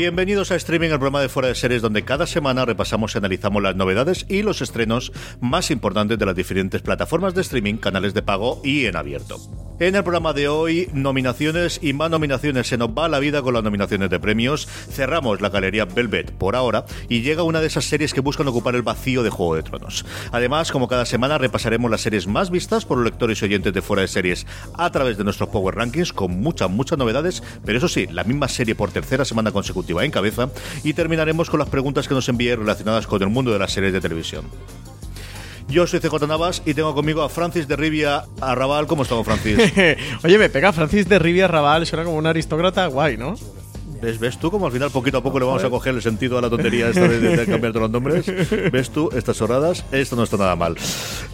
Bienvenidos a Streaming, el programa de Fuera de Series, donde cada semana repasamos y analizamos las novedades y los estrenos más importantes de las diferentes plataformas de streaming, canales de pago y en abierto. En el programa de hoy, nominaciones y más nominaciones. Se nos va la vida con las nominaciones de premios. Cerramos la galería Velvet por ahora y llega una de esas series que buscan ocupar el vacío de Juego de Tronos. Además, como cada semana, repasaremos las series más vistas por los lectores y oyentes de Fuera de Series a través de nuestros Power Rankings con muchas, muchas novedades, pero eso sí, la misma serie por tercera semana consecutiva en cabeza y terminaremos con las preguntas que nos envíe relacionadas con el mundo de las series de televisión. Yo soy CJ Navas y tengo conmigo a Francis de Rivia Arrabal. ¿Cómo estamos, Francis? Oye, me pega Francis de Rivia Arrabal, suena como un aristócrata guay, ¿no? ¿Ves, ¿Ves tú como al final poquito a poco le vamos a coger el sentido a la tontería esta de, de, cambiar todos los nombres? ¿Ves tú estas horadas? Esto no está nada mal.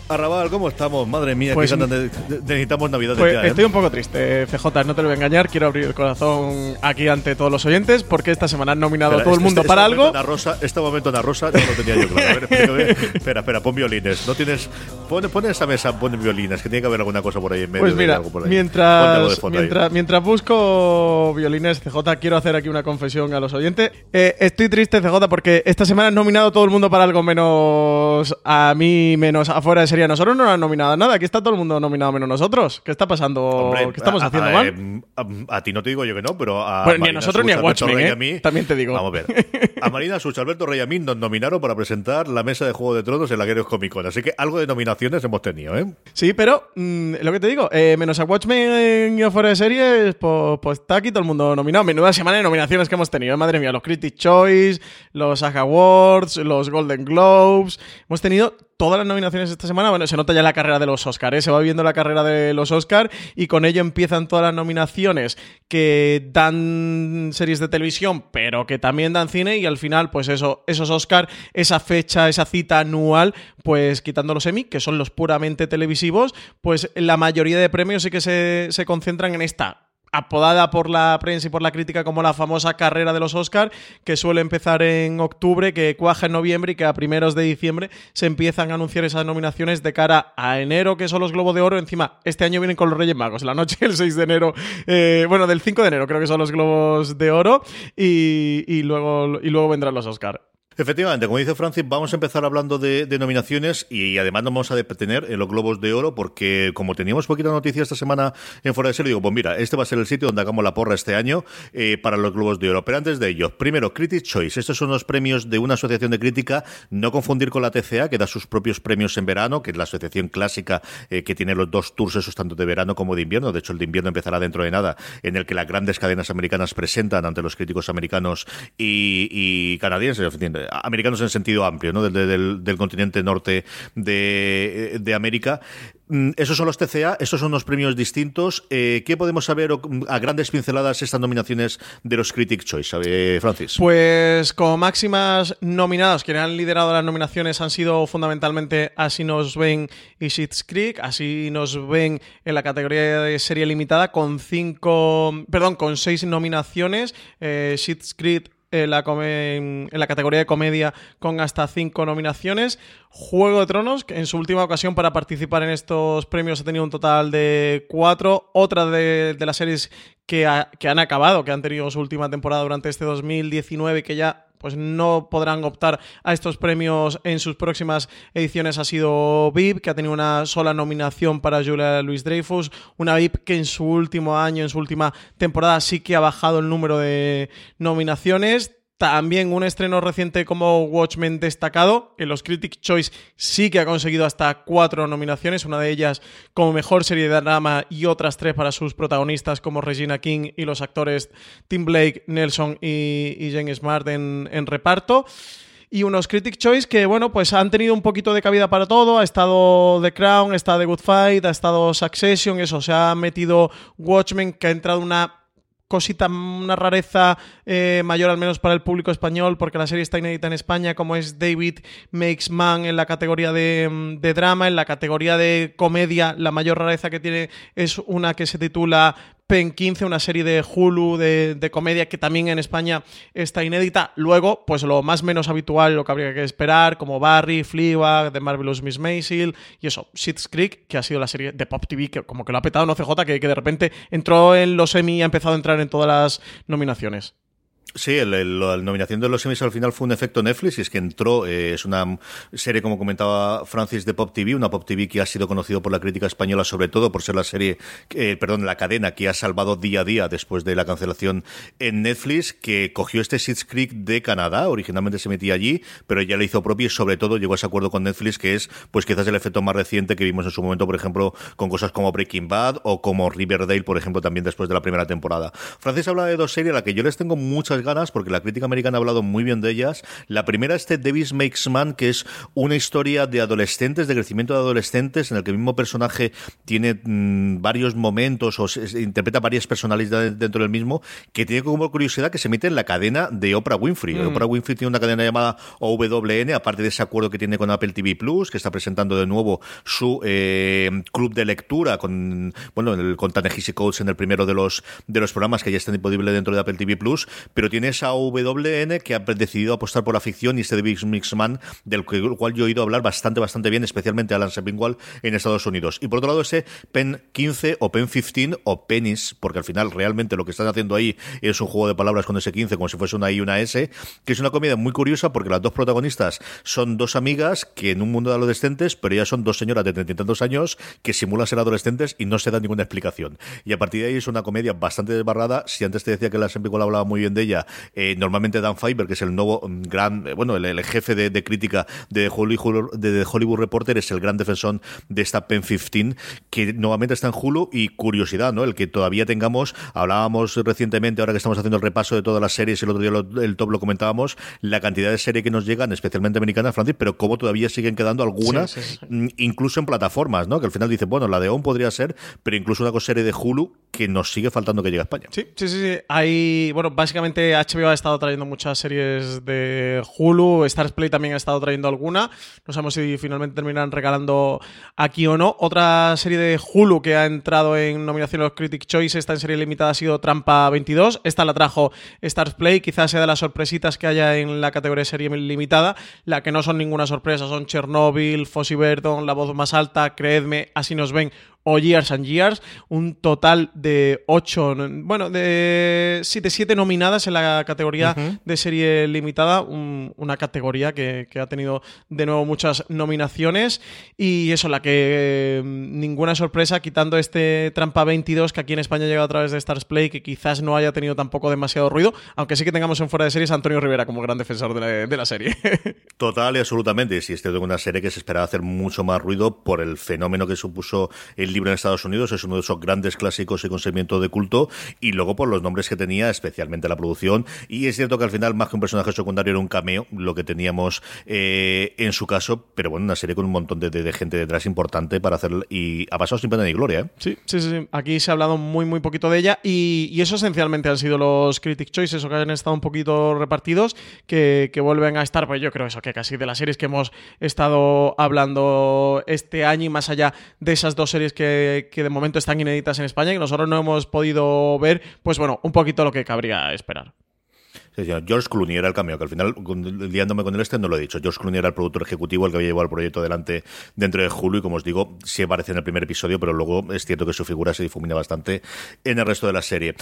Arrabal, ¿cómo estamos? Madre mía, Pues- que de- de- necesitamos Navidad Pues ya, ¿eh? estoy un poco triste, CJ, no te lo voy a engañar. Quiero abrir el corazón aquí ante todos los oyentes porque esta semana han nominado a Espera, todo el este- mundo este para momento algo. Ana Rosa, este momento Ana Rosa no lo tenía yo claro. A ver, explícame. espera, espera, pon violines. No tienes. Pon, pon en esa mesa, pon violines, que tiene que haber alguna cosa por ahí en medio. Pues de mira, algo por ahí. De mientras, fondo ahí. mientras, mientras busco violines CJ, quiero hacer aquí una confesión a los oyentes. Eh, estoy triste, CJ, porque esta semana han nominado a todo el mundo para algo menos a mí, menos afuera de serie. Nosotros no nos han nominado a nada. Aquí está todo el mundo nominado menos nosotros. ¿Qué está pasando? Hombre, ¿Qué estamos a- haciendo a- mal? em, A, a ti no te digo yo que no, pero a. Bueno, ni a nosotros ni a Watchmen, ¿eh? mí- También te digo. Vamos a ver. A Marina Such, Alberto Rey y a mí nos nominaron para presentar la mesa de Juego de Tronos en la Guerreros Comic Con. Así que algo de nominaciones hemos tenido, ¿eh? Sí, pero mm, lo que te digo, eh, menos a Watchmen y afuera de series, pues, pues está aquí todo el mundo nominado. Menuda semana nominaciones que hemos tenido, madre mía. Los Critic Choice, los SAG Awards, los Golden Globes. Hemos tenido todas las nominaciones esta semana. Bueno, se nota ya la carrera de los Oscars, ¿eh? se va viendo la carrera de los Oscars y con ello empiezan todas las nominaciones que dan series de televisión, pero que también dan cine y al final, pues eso, esos Oscar, esa fecha, esa cita anual, pues quitando los Emmy, que son los puramente televisivos, pues la mayoría de premios sí que se, se concentran en esta apodada por la prensa y por la crítica como la famosa carrera de los Oscar, que suele empezar en octubre, que cuaja en noviembre y que a primeros de diciembre se empiezan a anunciar esas nominaciones de cara a enero, que son los Globos de Oro. Encima, este año vienen con los Reyes Magos, la noche del 6 de enero, eh, bueno, del 5 de enero creo que son los Globos de Oro y, y luego, y luego vendrán los Oscar. Efectivamente, como dice Francis, vamos a empezar hablando de, de nominaciones y además nos vamos a detener en los Globos de Oro porque como teníamos poquita noticia esta semana en Fuera de Serie, digo, pues mira, este va a ser el sitio donde hagamos la porra este año eh, para los Globos de Oro. Pero antes de ello, primero, Critic Choice. Estos son los premios de una asociación de crítica, no confundir con la TCA, que da sus propios premios en verano, que es la asociación clásica eh, que tiene los dos tours esos tanto de verano como de invierno. De hecho, el de invierno empezará dentro de nada, en el que las grandes cadenas americanas presentan ante los críticos americanos y, canadienses, en americanos en sentido amplio, ¿no? Del, del, continente norte de, de, América. Mm, Esos son los TCA, estos son unos premios distintos. Eh, ¿Qué podemos saber o, a grandes pinceladas estas nominaciones de los Critic Choice, eh, Francis? Pues como máximas nominados, quienes han liderado las nominaciones han sido fundamentalmente Así nos ven y Schitt's Creek. Así nos ven en la categoría de serie limitada con cinco, perdón, con seis nominaciones. Eh, Schitt's Creek en la, en la, categoría de comedia con hasta cinco nominaciones. Juego de Tronos, que en su última ocasión para participar en estos premios ha tenido un total de cuatro. Otra de, de las series que, que, han acabado, que han tenido su última temporada durante este 2019 que ya pues no podrán optar a estos premios en sus próximas ediciones ha sido VIP, que ha tenido una sola nominación para Julia Louis Dreyfus, una VIP que en su último año, en su última temporada sí que ha bajado el número de nominaciones. También un estreno reciente como Watchmen destacado. En los Critic Choice sí que ha conseguido hasta cuatro nominaciones, una de ellas como mejor serie de drama y otras tres para sus protagonistas como Regina King y los actores Tim Blake, Nelson y, Jane Smart en, en reparto y unos Critic Choice que, bueno, pues han tenido un poquito de cabida para todo. Ha estado The Crown, está The Good Fight, ha estado Succession, eso, se ha metido Watchmen, que ha entrado una cosita, una rareza eh, mayor al menos para el público español, porque la serie está inédita en España, como es David Makes Man en la categoría de, mm, de, drama, en la categoría de comedia, la mayor rareza que tiene es una que se titula Pen 15, una serie de Hulu de, comedia que también en España está inédita. Luego, pues lo más menos habitual, lo que habría que esperar, como Barry, Fleabag, The Marvelous Miss Maisel y eso, Schitt's Creek, que ha sido la serie de Pop TV que como que lo ha petado no CJ, que, que de repente entró en los Emmy y ha empezado a entrar en todas las nominaciones. Sí, la nominación de los semis al final fue un efecto Netflix y es que entró, eh, es una serie, como comentaba Francis, de Pop TV, una Pop TV que ha sido conocido por la crítica española, sobre todo por ser la serie, eh, perdón, la cadena que ha salvado día a día después de la cancelación en Netflix, que cogió este Schitt's Creek de Canadá, originalmente se metía allí, pero ya le hizo propio y sobre todo llegó a ese acuerdo con Netflix, que es pues quizás el efecto más reciente que vimos en su momento, por ejemplo, con cosas como Breaking Bad o como Riverdale, por ejemplo, también después de la primera temporada. Francis habla de dos series a las que yo les tengo muchas ganas porque la crítica americana ha hablado muy bien de ellas. La primera es este Davis Makes Man, que es una historia de adolescentes, de crecimiento de adolescentes, en el que el mismo personaje tiene mm, varios momentos o interpreta varias personalidades dentro del mismo, que tiene como curiosidad que se mete en la cadena de Oprah Winfrey. Mm. Oprah Winfrey tiene una cadena llamada OWN, aparte de ese acuerdo que tiene con Apple TV Plus, que está presentando de nuevo su eh, club de lectura con, bueno, el, con Tanehisi Codes en el primero de los, de los programas que ya están disponibles dentro de Apple TV Plus, pero tiene esa WN que ha decidido apostar por la ficción y este Big Mixman, del cual yo he oído hablar bastante, bastante bien, especialmente Alan Sepinwall en Estados Unidos. Y por otro lado, ese Pen 15 o Pen 15 o Penis, porque al final realmente lo que están haciendo ahí es un juego de palabras con ese 15, como si fuese una I y una S, que es una comedia muy curiosa porque las dos protagonistas son dos amigas que en un mundo de adolescentes, pero ellas son dos señoras de treinta y tantos años que simulan ser adolescentes y no se dan ninguna explicación. Y a partir de ahí es una comedia bastante desbarrada. Si antes te decía que la Sepinwall hablaba muy bien de ella, eh, normalmente Dan Fiber, que es el nuevo mm, gran, eh, bueno, el, jefe de, crítica de Hollywood, de Hollywood Reporter, es el gran defensor de esta Pen 15, que nuevamente está en Hulu y curiosidad, ¿no? El que todavía tengamos, hablábamos recientemente, ahora que estamos haciendo el repaso de todas las series, el otro día el top lo comentábamos, la cantidad de series que nos llegan, especialmente americanas, Francis, pero cómo todavía siguen quedando algunas, mm, incluso en plataformas, ¿no? Que al final dice, bueno, la de ON podría ser, pero incluso una serie de Hulu que nos sigue faltando que llegue a España. Sí, sí, sí, sí. Hay, bueno, básicamente HBO ha estado trayendo muchas series de Hulu, Stars Play también ha estado trayendo alguna. No sabemos si finalmente terminan regalando aquí o no. Otra serie de Hulu que ha entrado en nominación a los Critic Choice, esta en serie limitada ha sido Trampa 22. Esta la trajo Stars Play, quizás sea de las sorpresitas que haya en la categoría de serie limitada. La que no son ninguna sorpresa son Chernobyl, Fossi Verdon, La Voz Más Alta, Creedme, Así Nos Ven o Years and Years, un total de 8, bueno, de 7, 7 nominadas en la categoría de serie limitada, una categoría que, ha tenido de nuevo muchas nominaciones. Y eso, la que mm, ninguna sorpresa, quitando este Trampa 22 que aquí en España llega a través de Stars Play, que quizás no haya tenido tampoco demasiado ruido, aunque sí que tengamos en fuera de series a Antonio Rivera como gran defensor de la, serie. Total y absolutamente, si este es una serie que se esperaba hacer mucho más ruido por el fenómeno que supuso el libro en Estados Unidos, es uno de esos grandes clásicos y conocimiento de culto, y luego por los nombres que tenía, especialmente la producción, y es cierto que al final más que un personaje secundario era un cameo, lo que teníamos eh, en su caso, pero bueno, una serie con un montón de, gente detrás importante para hacer, y ha pasado sin pena ni gloria. ¿eh? Sí, sí, sí, aquí se ha hablado muy, muy poquito de ella, y, eso esencialmente han sido los Critic Choices, o que han estado un poquito repartidos, que vuelven a estar, pues yo creo eso, que casi de las series que hemos estado hablando este año y más allá de esas dos series que que, de momento están inéditas en España y que nosotros no hemos podido ver, pues bueno, un poquito lo que cabría esperar. George Clooney era el cambio, que al final, liándome con el este, no lo he dicho. George Clooney era el productor ejecutivo, el que había llevado el proyecto adelante dentro de Hulu, y como os digo, sí aparece en el primer episodio, pero luego es cierto que su figura se difumina bastante en el resto de la serie.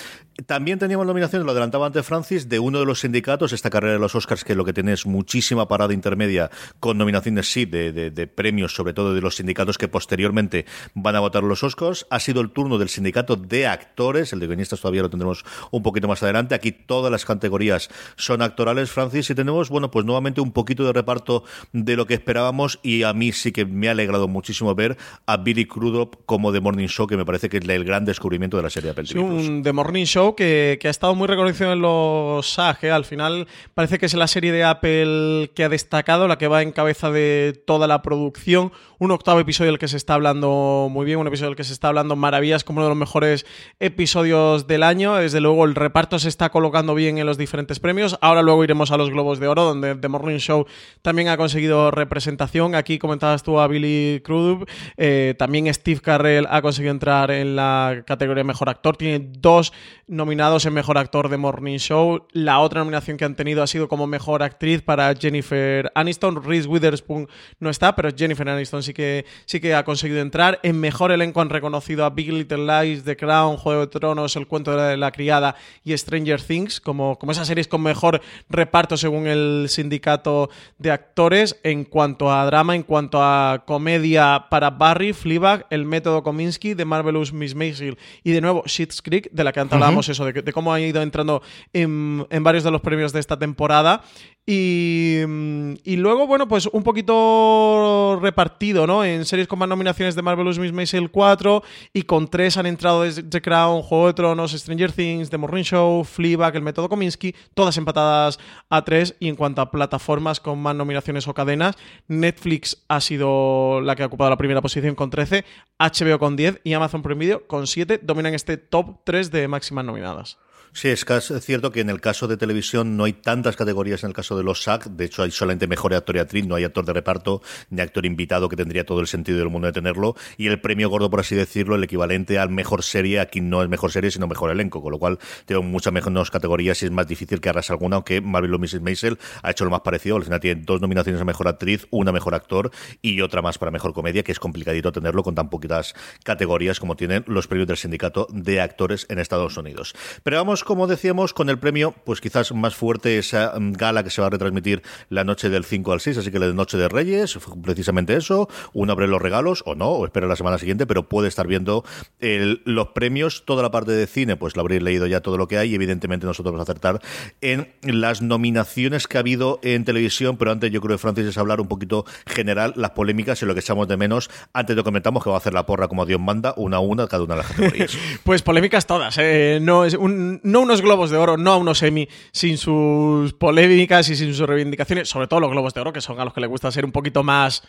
También teníamos nominaciones, lo adelantaba antes Francis, de uno de los sindicatos, esta carrera de los Oscars, que lo que tiene es muchísima parada intermedia con nominaciones, sí, de, premios, sobre todo de los sindicatos que posteriormente van a votar los Oscars. Ha sido el turno del sindicato de actores, el de guionistas todavía lo tendremos un poquito más adelante. Aquí todas las categorías son actorales, Francis, y tenemos, bueno, pues nuevamente un poquito de reparto de lo que esperábamos y a mí sí que me ha alegrado muchísimo ver a Billy Crudup como The Morning Show, que me parece que es el gran descubrimiento de la serie de Apple Sí, un The Morning Show que, que ha estado muy reconocido en los SAG. ¿eh? Al final parece que es la serie de Apple que ha destacado, la que va en cabeza de toda la producción. Un octavo episodio del que se está hablando muy bien, un episodio del que se está hablando maravillas como uno de los mejores episodios del año. Desde luego el reparto se está colocando bien en los diferentes premios. Ahora luego iremos a los Globos de Oro, donde The Morning Show también ha conseguido representación. Aquí comentabas tú a Billy Crudup. Eh, también Steve Carrell ha conseguido entrar en la categoría Mejor Actor. Tiene dos nominados en Mejor Actor de Morning Show. La otra nominación que han tenido ha sido como Mejor Actriz para Jennifer Aniston. Reese Witherspoon no está, pero Jennifer Aniston sí que, sí que ha conseguido entrar. En Mejor Elenco han reconocido a Big Little Lies, The Crown, Juego de Tronos, El Cuento de la Criada y Stranger Things, como, como esas series con mejor reparto según el sindicato de actores. En cuanto a drama, en cuanto a comedia para Barry, Fleabag, El Método Kominsky, The Marvelous Miss Maisel y de nuevo Shit's Creek, de la que antes hablábamos eso, de, de cómo ha ido entrando en, en varios de los premios de esta temporada. Y, mm, y luego, bueno, pues un poquito repartido, ¿no? En series con más nominaciones de Marvelous Miss Maisel 4 y con tres han entrado desde The Crown, Juego de Tronos, Stranger Things, The Morning Show, Fleabag, El Método Kominsky, todas empatadas a tres. Y en cuanto a plataformas con más nominaciones o cadenas, Netflix ha sido la que ha ocupado la primera posición con 13, HBO con 10 y Amazon Prime Video con 7 dominan este top 3 de máximas nominadas. Sí, es cierto que en el caso de televisión no hay tantas categorías en el caso de los SAG. De hecho, hay solamente mejor actor y actriz, no hay actor de reparto ni actor invitado, que tendría todo el sentido del mundo de tenerlo. Y el premio gordo, por así decirlo, el equivalente al mejor serie, aquí no es mejor serie, sino mejor elenco. Con lo cual, tengo muchas menos categorías y es más difícil que arrase alguna, aunque Marvel Mrs. Maisel ha hecho lo más parecido. Al final tiene dos nominaciones a mejor actriz, una mejor actor y otra más para mejor comedia, que es complicadito tenerlo con tan poquitas categorías como tienen los premios del sindicato de actores en Estados Unidos. Pero vamos, como decíamos, con el premio, pues quizás más fuerte esa mm, gala que se va a retransmitir la noche del 5 al 6, así que la Noche de Reyes, precisamente eso, uno abre los regalos o no, o espera la semana siguiente, pero puede estar viendo los premios, toda la parte de cine, pues lo habréis leído ya todo lo que hay y evidentemente nosotros vamos a acertar en las nominaciones que ha habido en televisión, pero antes yo creo que Francis es hablar un poquito general, las polémicas y lo que echamos de menos, antes que comentamos que va a hacer la porra como Dios manda, una a una cada una de las categorías. Pues polémicas todas, ¿eh? no, es un- no unos globos de oro, no a unos Emmy sin sus polémicas y sin sus reivindicaciones, sobre todo los globos de oro, que son a los que les gusta ser un poquito más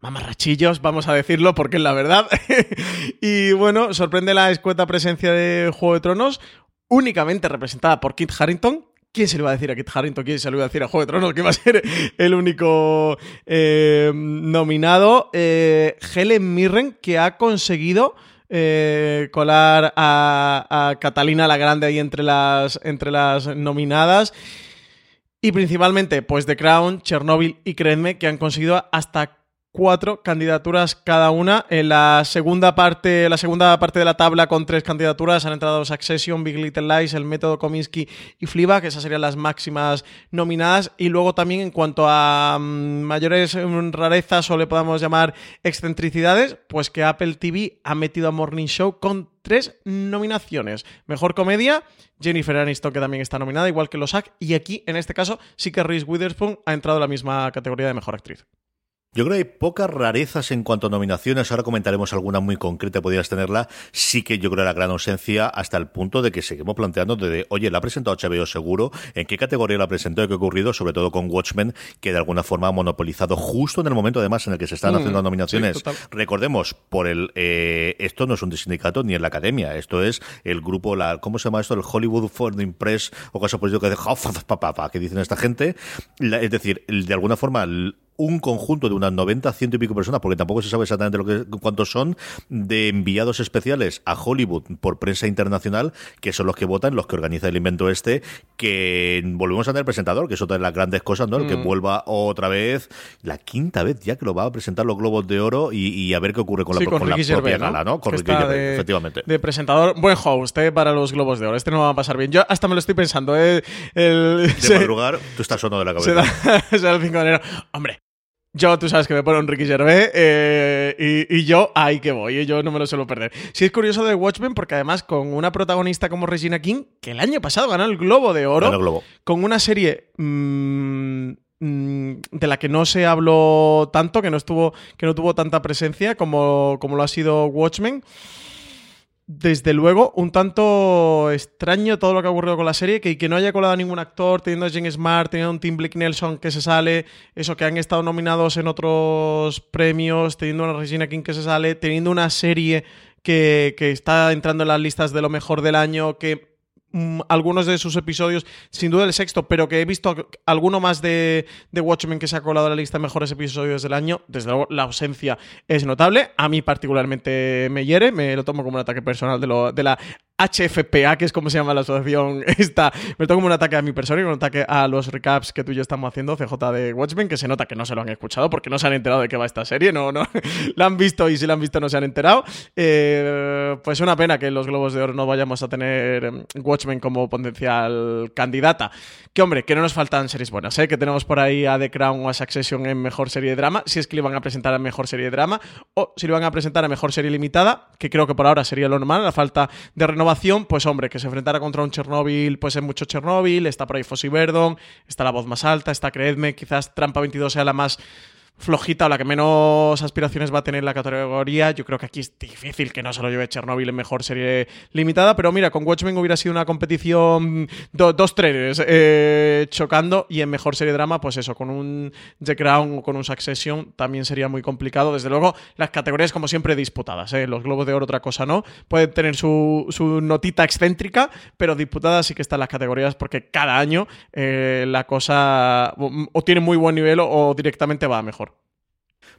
mamarrachillos, vamos a decirlo, porque es la verdad. y bueno, sorprende la escueta presencia de Juego de Tronos, únicamente representada por Kit Harrington. ¿Quién se le iba a decir a Kit Harrington? ¿Quién se le iba a decir a Juego de Tronos que iba a ser el único eh, nominado? Eh, Helen Mirren, que ha conseguido eh, colar a, a Catalina la Grande ahí entre las, entre las nominadas. Y principalmente, pues The Crown, Chernobyl y Creedme, que han conseguido hasta cuatro candidaturas cada una. En la segunda parte, la segunda parte de la tabla con tres candidaturas han entrado Succession, Big Little Lies, El Método Kominsky y Fleabag, que esas serían las máximas nominadas. Y luego también en cuanto a mm, mayores mm, rarezas o le podamos llamar excentricidades, pues que Apple TV ha metido a Morning Show con tres nominaciones. Mejor comedia, Jennifer Aniston, que también está nominada, igual que los SAG. Y aquí, en este caso, sí que Reese Witherspoon ha entrado en la misma categoría de mejor actriz. Yo creo que hay pocas rarezas en cuanto a nominaciones. Ahora comentaremos alguna muy concreta, podrías tenerla. Sí que yo creo la gran ausencia hasta el punto de que seguimos planteando de, oye, la ha presentado HBO seguro, en qué categoría la presentó y qué ha ocurrido, sobre todo con Watchmen, que de alguna forma ha monopolizado justo en el momento además en el que se están Mm, haciendo nominaciones. sí. Recordemos, por el eh, esto no es un sindicato ni en la academia, esto es el grupo, la ¿cómo se llama esto? El Hollywood Foreign Press o cosas por estilo, que dice, "Ja, pa, pa", que dicen esta gente. La- es decir, de alguna forma un conjunto de unas 90, ciento y pico personas, porque tampoco se sabe exactamente lo que, cuántos son, de enviados especiales a Hollywood por prensa internacional, que son los que votan, los que organiza el invento este, que volvemos a tener presentador, que es otra de las grandes cosas, ¿no? El que vuelva otra vez, la quinta vez ya que lo va a presentar los Globos de Oro y, y a ver qué ocurre con Sí, la, con con la propia Gervais, ¿no? gala, ¿no? Con Ricky Gervais, efectivamente. De presentador, buen host eh, para los Globos de Oro. Este no va a pasar bien. Yo hasta me lo estoy pensando. eh, el, De se- madrugar, tú estás sono de la se cabeza. da, se da el 5 de enero. Hombre, Yo, tú sabes que me pone un Ricky Gervais eh, y, yo ahí que voy, yo no me lo suelo perder. Sí es curioso de Watchmen porque además con una protagonista como Regina King, que el año pasado ganó el Globo de Oro, Globo. con una serie mm, mm, de la que no se habló tanto, que no, estuvo, que no tuvo tanta presencia como, como lo ha sido Watchmen desde luego, un tanto extraño todo lo que ha ocurrido con la serie, que, que no haya colado a ningún actor, teniendo a James Smart, teniendo a un Tim Blake Nelson que se sale, eso que han estado nominados en otros premios, teniendo una Regina King que se sale, teniendo una serie que, que está entrando en las listas de lo mejor del año, que algunos de sus episodios, sin duda el sexto, pero que he visto alguno más de, de, Watchmen que se ha colado en la lista de mejores episodios del año. Desde luego, la ausencia es notable. A mí particularmente me hiere, me lo tomo como un ataque personal de, lo, de la HFPA, que es como se llama la asociación esta, me toca como un ataque a mi persona y un ataque a los recaps que tú y yo estamos haciendo, CJ de Watchmen, que se nota que no se lo han escuchado porque no se han enterado de qué va esta serie, no, no, la han visto y si la han visto no se han enterado. Eh, pues una pena que en los Globos de Oro no vayamos a tener em, Watchmen como potencial candidata. Que hombre, que no nos faltan series buenas, ¿eh? que tenemos por ahí a The Crown o a Succession en mejor serie de drama, si es que le van a presentar a mejor serie de drama, o si le van a presentar a mejor serie limitada, que creo que por ahora sería lo normal, la falta de renovación pues hombre, que se enfrentara contra un Chernobyl, pues es mucho Chernobyl, está por ahí Fossi Verdon, está la voz más alta, está Creedme, quizás Trampa 22 sea la más flojita o la que menos aspiraciones va a tener la categoría. Yo creo que aquí es difícil que no se lo lleve Chernobyl en mejor serie limitada, pero mira, con Watchmen hubiera sido una competición dos trenes eh, chocando y en mejor serie drama, pues eso, con un The Crown o con un Succession también sería muy complicado. Desde luego, las categorías como siempre disputadas, ¿eh? los Globos de Oro otra cosa no, pueden tener su, su notita excéntrica, pero disputadas sí que están las categorías porque cada año eh, la cosa o tiene muy buen nivel o directamente va mejor.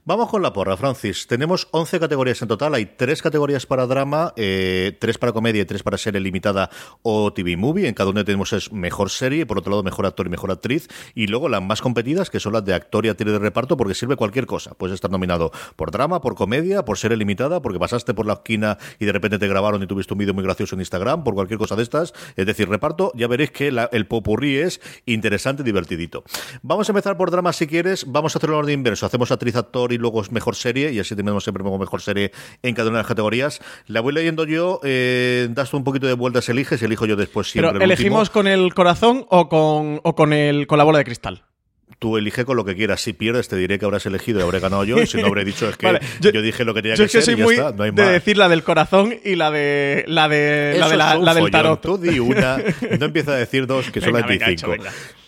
Vamos con la porra, Francis. Tenemos 11 categorías en total. Hay 3 categorías para drama, eh, 3 para comedia y 3 para serie limitada o TV movie. En cada una tenemos es mejor serie, por otro lado mejor actor y mejor actriz. Y luego las más competidas, que son las de actor y actriz de reparto, porque sirve cualquier cosa. Puedes estar nominado por drama, por comedia, por serie limitada, porque pasaste por la esquina y de repente te grabaron y tuviste un vídeo muy gracioso en Instagram, por cualquier cosa de estas. Es decir, reparto, ya veréis que el popurrí es interesante y divertidito. Vamos a empezar por drama si quieres. Vamos a hacerlo en orden inverso. Hacemos actriz, actor y luego es mejor serie, y así tenemos siempre como mejor serie en cada una de las categorías. La voy leyendo yo, eh, das tú un poquito de vueltas, eliges y elijo yo después siempre. Pero elegimos con el corazón o con, o con, el, con la bola de cristal tú elige con lo que quieras. Si pierdes, te diré que habrás elegido y habré ganado yo. Y si no habré dicho es que yo, dije lo que tenía que ser. Yo soy muy de decir la del corazón y la de la de la, del tarot. Tú di una, no empieza a decir dos que son las 25.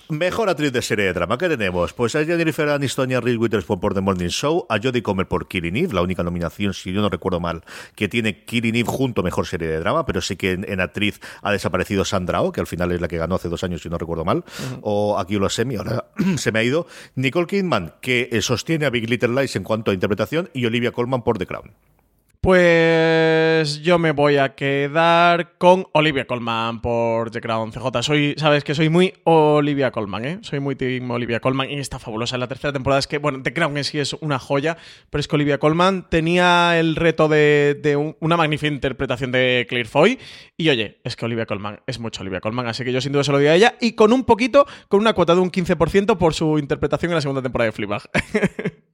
Mejor actriz de serie de drama, ¿qué tenemos? Pues a Jennifer Aniston y a Reese Witherspoon por The Morning Show, a Jodie Comer por Killing Eve, la única nominación, si yo no recuerdo mal, que tiene Killing Eve junto a Mejor Serie de Drama, pero sí que en, actriz ha desaparecido Sandra Oh, que al final es la que ganó hace dos años, si no recuerdo mal, o aquí lo semi, ahora se me ha ido, Nicole Kidman, que sostiene a Big Little Lies en cuanto a interpretación, y Olivia Colman por The Crown. Pues yo me voy a quedar con Olivia Colman por The Crown CJ. Soy, sabes que soy muy Olivia Colman, ¿eh? Soy muy team Olivia Colman y está fabulosa. La tercera temporada es que, bueno, The Crown en sí es una joya, pero es que Olivia Colman tenía el reto de, una magnífica interpretación de Claire Foy. Y oye, es que Olivia Colman es mucho Olivia Colman, así que yo sin duda se lo doy a ella y con un poquito, con una cuota de un 15% por su interpretación en la segunda temporada de Fleabag.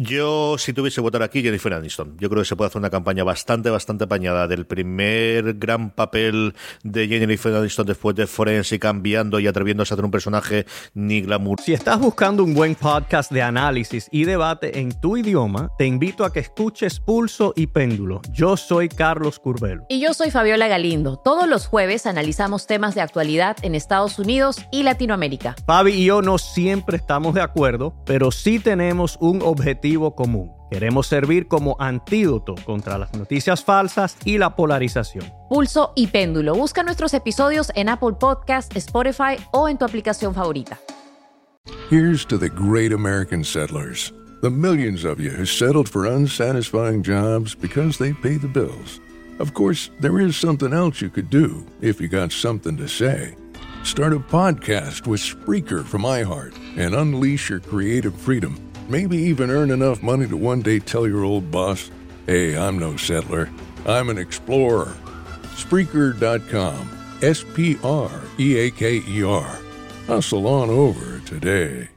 Yo, si tuviese que votar aquí, Jennifer Aniston. Yo creo que se puede hacer una campaña bastante, bastante apañada del primer gran papel de Jennifer Aniston después de Forense, cambiando y atreviéndose a hacer un personaje ni glamour. Si estás buscando un buen podcast de análisis y debate en tu idioma, te invito a que escuches Pulso y Péndulo. Yo soy Carlos Curbelo. Y yo soy Fabiola Galindo. Todos los jueves analizamos temas de actualidad en Estados Unidos y Latinoamérica. Fabi y yo no siempre estamos de acuerdo, pero sí tenemos un objetivo común. Queremos servir como antídoto contra las noticias falsas y la polarización. Pulso y péndulo. Busca nuestros episodios en Apple Podcast, Spotify o en tu aplicación favorita. Here's to the great American settlers. The millions of you who settled for unsatisfying jobs because they pay the bills. Of course, there is something else you could do if you got something to say. Start a podcast with Spreaker from iHeart and unleash your creative freedom. Maybe even earn enough money to one day tell your old boss, hey, I'm no settler, I'm an explorer. Spreaker.com. S P R E A K E R. Hustle on over today.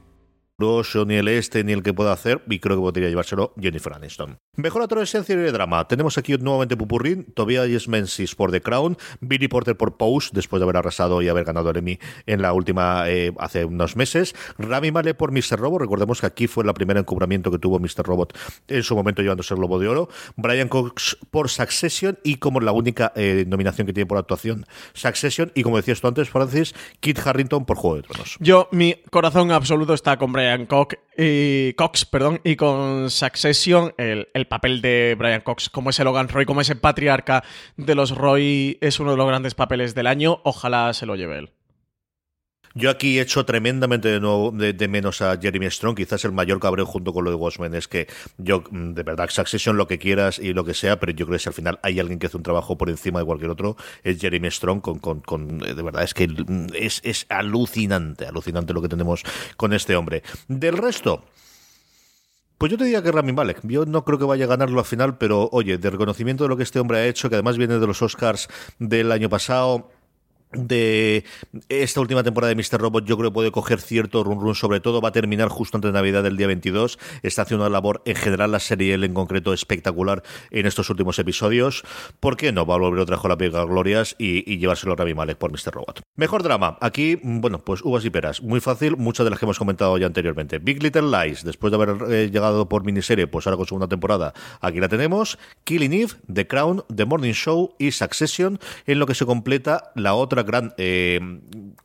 ni el este ni el que pueda hacer, y creo que podría llevárselo Jennifer Aniston. Mejor actor de esencia y drama. Tenemos aquí nuevamente Pupurrín, Tobias Menzies por The Crown, Billy Porter por Pose, después de haber arrasado y haber ganado el Emmy en la última eh, hace unos meses, Rami Malek por Mr. Robot, recordemos que aquí fue el primer encubramiento que tuvo Mr. Robot en su momento llevándose el Globo de Oro, Brian Cox por Succession y como la única eh, nominación que tiene por actuación Succession y como decías tú antes, Francis, Kit Harrington por Juego de Tronos. Yo, mi corazón absoluto está con Brian Cox y, perdón, y con Succession, el papel de Brian Cox como ese Logan Roy, como ese patriarca de los Roy, es uno de los grandes papeles del año. Ojalá se lo lleve él. Yo aquí he hecho tremendamente de, nuevo, de, menos a Jeremy Strong. Quizás el mayor cabreo junto con lo de Watchmen es que yo, mm, de verdad, Succession, lo que quieras y lo que sea, pero yo creo que si al final hay alguien que hace un trabajo por encima de cualquier otro, es Jeremy Strong. Con, con, con eh, de verdad, es que mm, es, es alucinante, alucinante lo que tenemos con este hombre. Del resto. Pues yo te diría que Rami Malek. Yo no creo que vaya a ganarlo al final, pero oye, de reconocimiento de lo que este hombre ha hecho, que además viene de los Oscars del año pasado, de esta última temporada de Mr. Robot yo creo que puede coger cierto run run sobre todo va a terminar justo antes de Navidad del día 22 está haciendo una labor en general la serie él en concreto espectacular en estos últimos episodios ¿por qué no? va a volver otra vez a la Glorias y, y, llevárselo a Rami Malek por Mr. Robot mejor drama aquí bueno pues uvas y peras muy fácil muchas de las que hemos comentado ya anteriormente Big Little Lies después de haber eh, llegado por miniserie pues ahora con segunda temporada aquí la tenemos Killing Eve The Crown The Morning Show y Succession en lo que se completa la otra gran eh,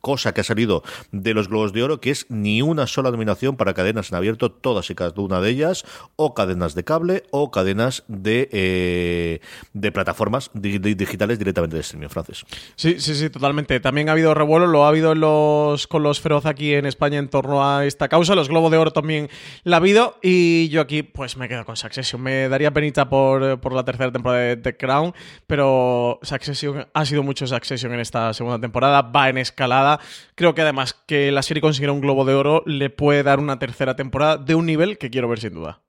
cosa que ha salido de los Globos de Oro, que es ni una sola nominación para cadenas en abierto, todas y cada una de ellas, o cadenas de cable o cadenas de, eh, de plataformas digitales directamente de streaming, francés. Sí, sí, sí, totalmente. También ha habido revuelo, lo ha habido en los, con los feroz aquí en España en torno a esta causa. Los Globos de Oro también la ha habido y yo aquí pues me quedo con Succession. Me daría penita por, por la tercera temporada de The Crown, pero Succession ha sido mucho Succession en esta segunda temporada, va en escalada. Creo que además que la serie consiguiera un globo de oro le puede dar una tercera temporada de un nivel que quiero ver sin duda.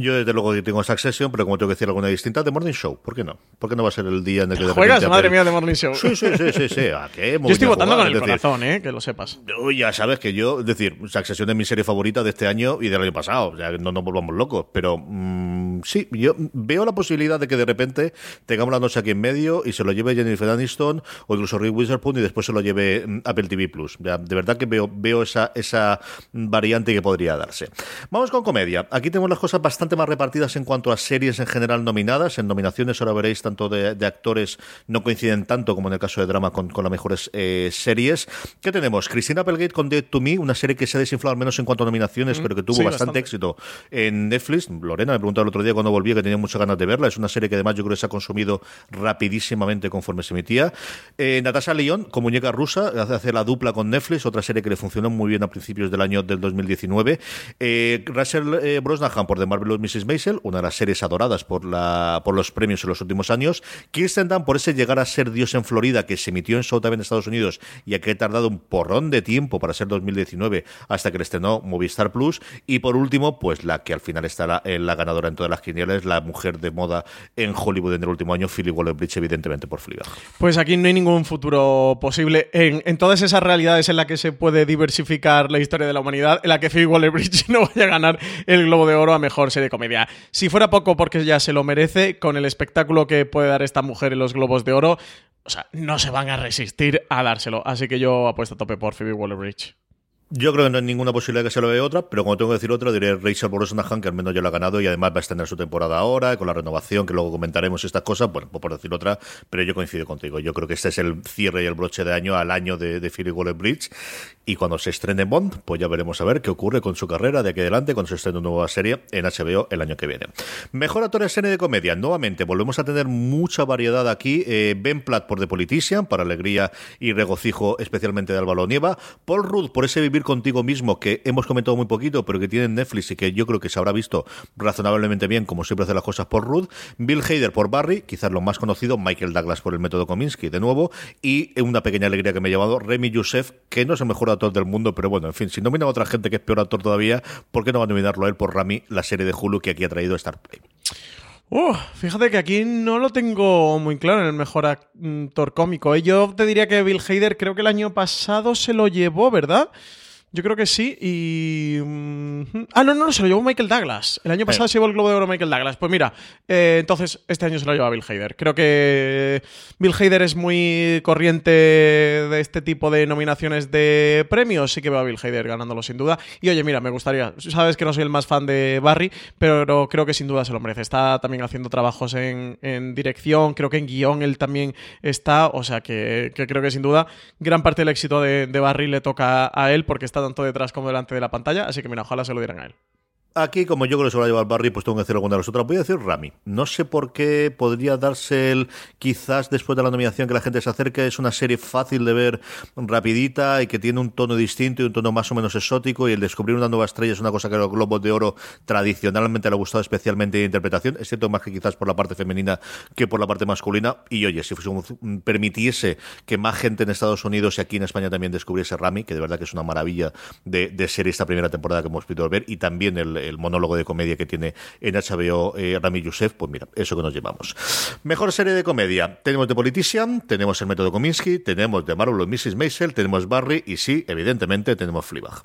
Yo desde luego que tengo Succession, pero como tengo que decir alguna distinta, The Morning Show. ¿Por qué no? ¿Por qué no va a ser el día en el que de ¿Juegas? Madre mía, The Morning Show. Sí, sí, sí, sí. sí. ¿A qué? Yo estoy votando con el corazón, ¿eh? Que lo sepas. Ya sabes que yo, es decir, Succession es mi serie favorita de este año y del año pasado. O sea, no nos volvamos locos. Pero mmm, sí, yo veo la posibilidad de que de repente tengamos la noche aquí en medio y se lo lleve Jennifer Aniston o incluso Rick Witherspoon y después se lo lleve mm, Apple TV Plus. de verdad que veo, veo esa, esa variante que podría darse. Vamos con comedia. Aquí tenemos las cosas bastante más repartidas en cuanto a series en general nominadas. En nominaciones ahora veréis tanto de, actores no coinciden tanto como en el caso de drama con, las mejores eh, series. ¿Qué tenemos? Christina Applegate con Dead to Me, una serie que se ha desinflado al menos en cuanto a nominaciones, mm, pero que tuvo bastante, éxito en Netflix. Lorena me preguntó el otro día cuando volví que tenía muchas ganas de verla. Es una serie que además yo creo que se ha consumido rapidísimamente conforme se emitía. Eh, Natasha León, con muñeca rusa, hace la dupla con Netflix, otra serie que le funcionó muy bien a principios del año del 2019. Eh, Russell eh, Brosnahan por The Mrs. Maisel, una las series adoradas por, la, por los premios en los últimos años. Kirsten Dunst por ese llegar a ser Dios en Florida, que se emitió en Showtime en Estados Unidos y que ha tardado un porrón de tiempo para ser 2019 hasta que le estrenó Movistar Plus. Y por último, pues la que al final está la, la ganadora en todas las quinielas, la mujer de moda en Hollywood en el último año, Philly Waller-Bridge, evidentemente por Fleabag. Pues aquí no hay ningún futuro posible en, en, todas esas realidades en las que se puede diversificar la historia de la humanidad, en la que Phoebe Waller-Bridge no vaya a ganar el Globo de Oro a Mejor Serie de Comedia. Si fuera poco porque ya se lo merece, con el espectáculo que puede dar esta mujer en los Globos de Oro, o sea, no se van a resistir a dárselo. Así que yo apuesto a tope por Phoebe Waller-Bridge. Yo creo que no hay ninguna posibilidad que se lo vea otra, pero como tengo que decir otra, diré Rachel Brosnahan, que al menos ya lo ha ganado y además va a extender su temporada ahora, con la renovación, que luego comentaremos estas cosas, bueno, por decir otra, pero yo coincido contigo. Yo creo que este es el cierre y el broche de año al año de, de Philly Waller Bridge, y cuando se estrene Bond, pues ya veremos a ver qué ocurre con su carrera de aquí adelante cuando se estrene una nueva serie en HBO el año que viene. Mejor actor en serie de comedia. Nuevamente, volvemos a tener mucha variedad aquí. Eh, ben Platt por The Politician, para alegría y regocijo especialmente de Álvaro Nieva. Paul Rudd por ese Vivir Contigo Mismo, que hemos comentado muy poquito, pero que tiene Netflix y que yo creo que se habrá visto razonablemente bien, como siempre hace las cosas por Rudd. Bill Hader por Barry, quizás lo más conocido. Michael Douglas por el método Kominsky, de nuevo. Y una pequeña alegría que me ha llevado, Remy Youssef, que no es el mejor actor del mundo, pero bueno, en fin, si nomina a otra gente que es peor actor todavía, ¿por qué no va a nominarlo a él por Rami, la serie de Hulu que aquí ha traído Star Play? Uh, fíjate que aquí no lo tengo muy claro en el mejor actor cómico. Yo te diría que Bill Hader creo que el año pasado se lo llevó, ¿verdad? Yo creo que sí. Y. mm, ah, no, no, no, se lo llevó Michael Douglas. El año pasado se llevó el Globo de Oro Michael Douglas. Pues mira, eh, entonces este año se lo lleva Bill Hader. Creo que Bill Hader es muy corriente de este tipo de nominaciones de premios. Sí que veo a Bill Hader ganándolo sin duda. Y oye, mira, me gustaría. Sabes que no soy el más fan de Barry, pero creo que sin duda se lo merece. Está también haciendo trabajos en, en dirección. Creo que en guion él también está. O sea que, que creo que sin duda gran parte del éxito de, de Barry le toca a él porque está tanto detrás como delante de la pantalla. Así que mira, ojalá se lo dieran a él. Aquí, como yo creo que se va a llevar Barry, pues tengo que decir alguna de las otras. Voy a decir Rami. No sé por qué podría darse el, quizás después de la nominación, que la gente se acerque. Es una serie fácil de ver, rapidita y que tiene un tono distinto y un tono más o menos exótico. Y el descubrir una nueva estrella es una cosa que a los Globos de Oro tradicionalmente le ha gustado especialmente de interpretación, excepto más que quizás por la parte femenina que por la parte masculina. Y oye, si permitiese que más gente en Estados Unidos y aquí en España también descubriese Rami, que de verdad que es una maravilla de, de serie esta primera temporada que hemos podido ver, y también el, el monólogo de comedia que tiene en HBO eh, Rami Youssef, pues mira, eso que nos llevamos. Mejor serie de comedia. Tenemos The Politician, tenemos El Método Kominsky, tenemos The Marvelous Mrs. Maisel, tenemos Barry y sí, evidentemente, tenemos Fleabag.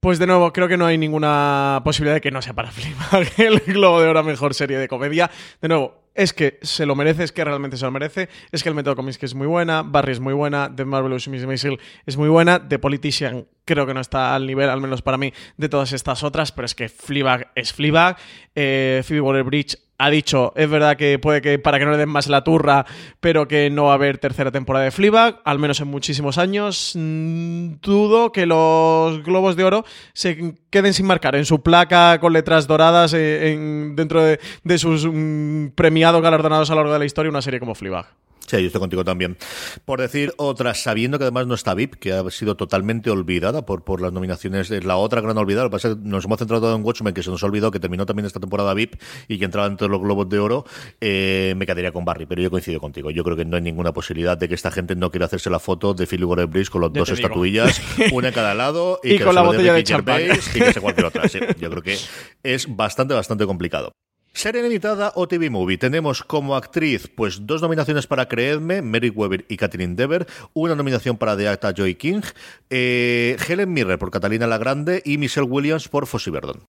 Pues de nuevo, creo que no hay ninguna posibilidad de que no sea para Fleabag el Globo de Oro Mejor Serie de Comedia. De nuevo, es que se lo merece, es que realmente se lo merece. Es que el método Comics es muy buena, Barry es muy buena, The Marvelous Mrs. Maisel es muy buena, The Politician creo que no está al nivel, al menos para mí, de todas estas otras, pero es que Fleabag es Fleabag. Eh, Phoebe Waller-Bridge ha dicho, es verdad que puede que para que no le den más la turra, pero que no va a haber tercera temporada de Fleabag, al menos en muchísimos años. Mm, dudo que los Globos de Oro se queden sin marcar en su placa con letras doradas eh, en- dentro de, de sus mm, premiados galardonados a lo largo de la historia una serie como Fleabag. Sí, yo estoy contigo también. Por decir otra, sabiendo que además no está VIP, que ha sido totalmente olvidada por, por las nominaciones, es la otra gran olvidada. Lo que pasa es que nos hemos centrado en Watchmen, que se nos olvidó que terminó también esta temporada VIP y que entraba entre los Globos de Oro. Eh, me quedaría con Barry, pero yo coincido contigo. Yo creo que no hay ninguna posibilidad de que esta gente no quiera hacerse la foto de Philip Waller Bridge con los Ya dos estatuillas, una en cada lado y, Y que con se la botella de champán. Y que se cualquier otra. Sí, yo creo que es bastante, bastante complicado. Serie limitada o TV Movie. Tenemos como actriz, pues dos nominaciones para Creedme, Mary Weber y Catherine Dever, una nominación para The Acta Joy King, eh, Helen Mirren por Catalina la Grande y Michelle Williams por Fossey Verdon.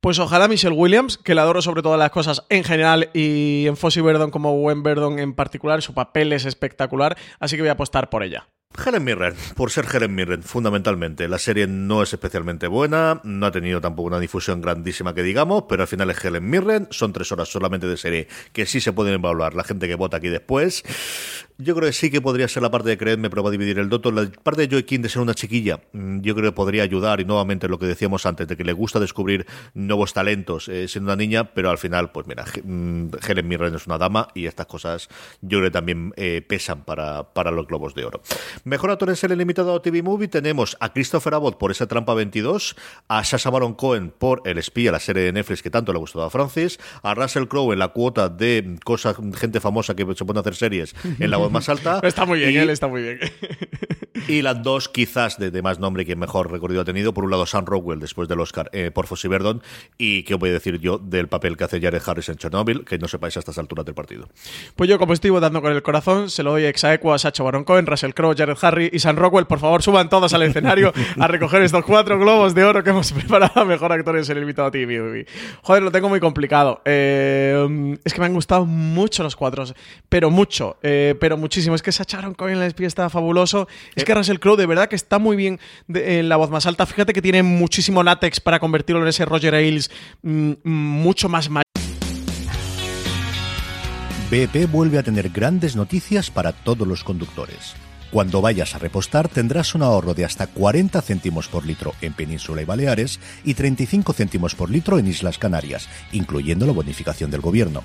Pues ojalá Michelle Williams, que la adoro sobre todas las cosas en general y en Fossey Verdon como Gwen Verdon en particular, su papel es espectacular, así que voy a apostar por ella. Helen Mirren, por ser Helen Mirren, fundamentalmente. La serie no es especialmente buena, no ha tenido tampoco una difusión grandísima que digamos, pero al final es Helen Mirren, son tres horas solamente de serie que sí se pueden evaluar la gente que vota aquí después. Yo creo que sí que podría ser la parte de creerme, pero va a dividir el doto. La parte de Joy King de ser una chiquilla, mm, yo creo que podría ayudar, y nuevamente lo que decíamos antes, de que le gusta descubrir nuevos talentos eh, siendo una niña, pero al final, pues mira, mm, Helen Mirren es una dama y estas cosas yo creo que también eh, pesan para, para los Globos de Oro. Mejor actor en serie limitada o TV Movie tenemos a Christopher Abbott por esa trampa 22, a Sasha Baron Cohen por El espía, la serie de Netflix que tanto le ha gustado a Francis, a Russell Crowe en la cuota de cosas, gente famosa que se pone a hacer series en la más alta. Está muy bien, Y- él está muy bien. y las dos, quizás, de, de más nombre que mejor recorrido ha tenido. Por un lado, Sam Rockwell, después del Oscar, eh, por Fossey Verdon. Y qué voy a decir yo del papel que hace Jared Harris en Chernobyl, que no sepáis a estas alturas del partido. Pues yo, como estoy votando con el corazón, se lo doy exaequo a Sacha Baron Cohen, Russell Crowe, Jared Harry y Sam Rockwell. Por favor, suban todos al escenario a recoger estos cuatro globos de oro que hemos preparado a mejor actor en serie limitada TV. Joder, lo tengo muy complicado. Eh, es que me han gustado mucho los cuatro, pero mucho, eh, pero muchísimo. Es que Sacha Baron Cohen en la espía está fabuloso. Es que Russell Crowe, de verdad que está muy bien de- en la voz más alta. Fíjate que tiene muchísimo látex para convertirlo en ese Roger Ailes mm, mucho más BP vuelve a tener grandes noticias para todos los conductores. Cuando vayas a repostar tendrás un ahorro de hasta 40 céntimos por litro en Península y Baleares y 35 céntimos por litro en Islas Canarias, incluyendo la bonificación del gobierno.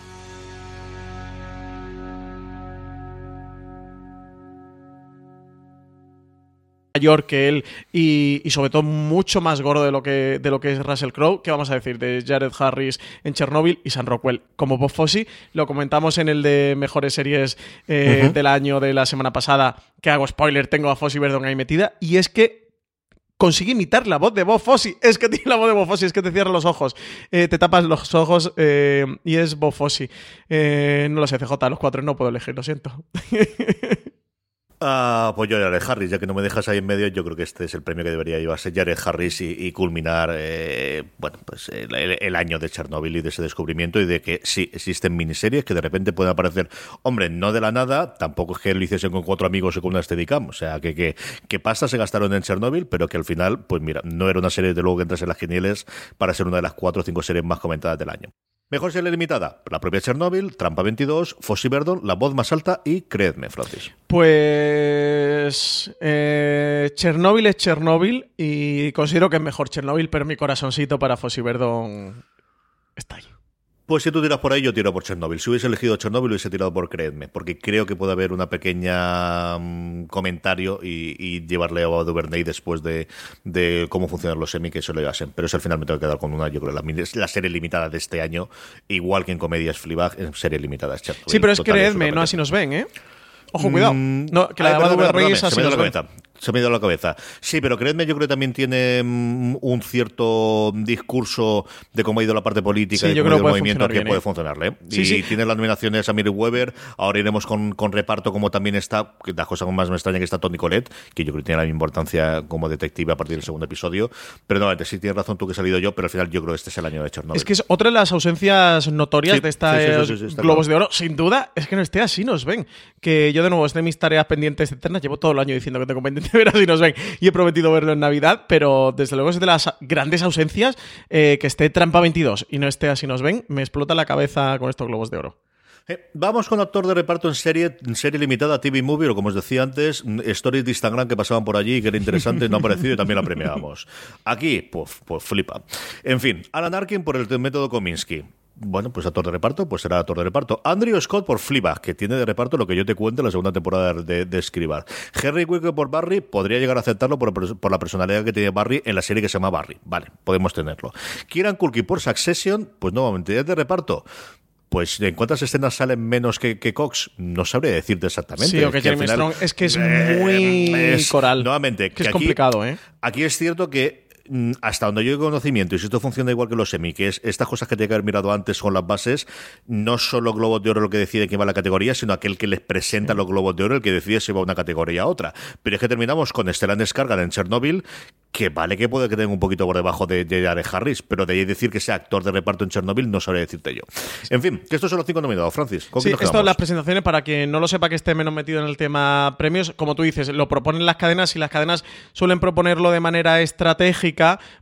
mayor que él y, sobre todo mucho más gordo de lo que de lo que es Russell Crowe. ¿Qué vamos a decir de Jared Harris en Chernobyl y Sam Rockwell como Bob Fosse? Lo comentamos en el de mejores series eh, del año de la semana pasada, que hago spoiler, tengo a Fosse Verdon ahí metida, y es que consigue imitar la voz de Bob Fosse. Es que tiene la voz de Bob Fosse, es que te cierra los ojos, eh, te tapas los ojos eh, y es Bob Fosse. no lo sé, CJ, los cuatro no puedo elegir, lo siento. Ah, pues yo Jared Harris, ya que no me dejas ahí en medio, yo creo que este es el premio que debería llevarse Jared Harris y, culminar eh, bueno, pues el, año de Chernobyl y de ese descubrimiento y de que sí existen miniseries que de repente pueden aparecer, hombre, no de la nada, tampoco es que lo hiciesen con cuatro amigos y con una Steadicam, o sea, que, que, que pasta se gastaron en Chernobyl, pero que al final, pues mira, no era una serie de luego que entras en las genieles para ser una de las cuatro o cinco series más comentadas del año. Mejor serie limitada, la propia Chernobyl, Trampa 22, Fossi Verdon, La Voz Más Alta y Creedme, Francis. Pues eh, Chernobyl es Chernobyl y considero que es mejor Chernobyl, pero mi corazoncito para Fossi Verdon está ahí. Pues si tú tiras por ahí, yo tiro por Chernobyl. Si hubiese elegido Chernobyl, hubiese tirado por Creedme, porque creo que puede haber una pequeña mm, comentario y, llevarle a Duvernay después de, cómo funcionan los semi, que eso lo llevasen. Pero eso al final me tengo que quedar con una, yo creo, la, la serie limitada de este año, igual que en comedias Fleabag, en serie limitada es Chernobyl. Sí, pero es Creedme, no así nos ven, ¿eh? Ojo, cuidado. Mm, no, que la de Duvernay es así nos ven. Se me ha ido la cabeza. Sí, pero créeme, yo creo que también tiene mm, un cierto discurso de cómo ha ido la parte política y cómo ha ido el movimiento que puede ¿eh? funcionarle. y tiene las nominaciones a Miri Weber. Ahora iremos con, con, reparto, como también está, que la cosa más me extraña que está Tony Colette, que yo creo que tiene la misma importancia como detective a partir del segundo episodio. Pero no, sí tienes razón tú que he salido yo, pero al final yo creo que este es el año de Chernobyl. Es que es otra de las ausencias notorias de estos Globos de Oro. Sin duda, es que no esté así, nos ven. Que yo, de nuevo, es de mis tareas pendientes eternas. Llevo todo el año diciendo que tengo pendiente ver así nos ven y he prometido verlo en Navidad, pero desde luego es de las grandes ausencias eh, que esté Trampa 22 y no esté así nos ven, me explota la cabeza con estos globos de oro. Eh, vamos con actor de reparto en serie, en serie limitada TV Movie, o como os decía antes, mm, stories de Instagram que pasaban por allí, que era interesante, no ha aparecido y también la premiábamos. Aquí, pues, pues flipa. En fin, Alan Arkin por el método Kominsky bueno, pues actor de reparto, pues será actor de reparto. Andrew Scott por Fleabag, que tiene de reparto lo que yo te cuento en la segunda temporada de, de Escribar. Henry Winkler por Barry, podría llegar a aceptarlo por, por, la personalidad que tiene Barry en la serie que se llama Barry. Vale, podemos tenerlo. Kieran Culkin por Succession, pues nuevamente es de reparto. Pues en cuántas escenas salen menos que, Cox, no sabría decirte exactamente. Sí, o que, Jeremy Strong es que es eh, muy coral. Nuevamente, que, es complicado, ¿eh? Aquí es cierto que hasta donde yo he conocimiento, y si esto funciona igual que los semi, que es estas cosas que tenía que haber mirado antes con las bases, no solo globos de oro lo que decide quién va a la categoría, sino aquel que les presenta los globos de oro el que decide si va a una categoría a otra. Pero es que terminamos con Stellan Descarga en Chernobyl, que vale que puede que tenga un poquito por debajo de, de Harris, pero de ahí decir que sea actor de reparto en Chernobyl no sabría decirte yo. En fin, que estos son los cinco nominados, Francis. sí, esto de las presentaciones, para quien no lo sepa que esté menos metido en el tema premios, como tú dices, lo proponen las cadenas y las cadenas suelen proponerlo de manera estratégica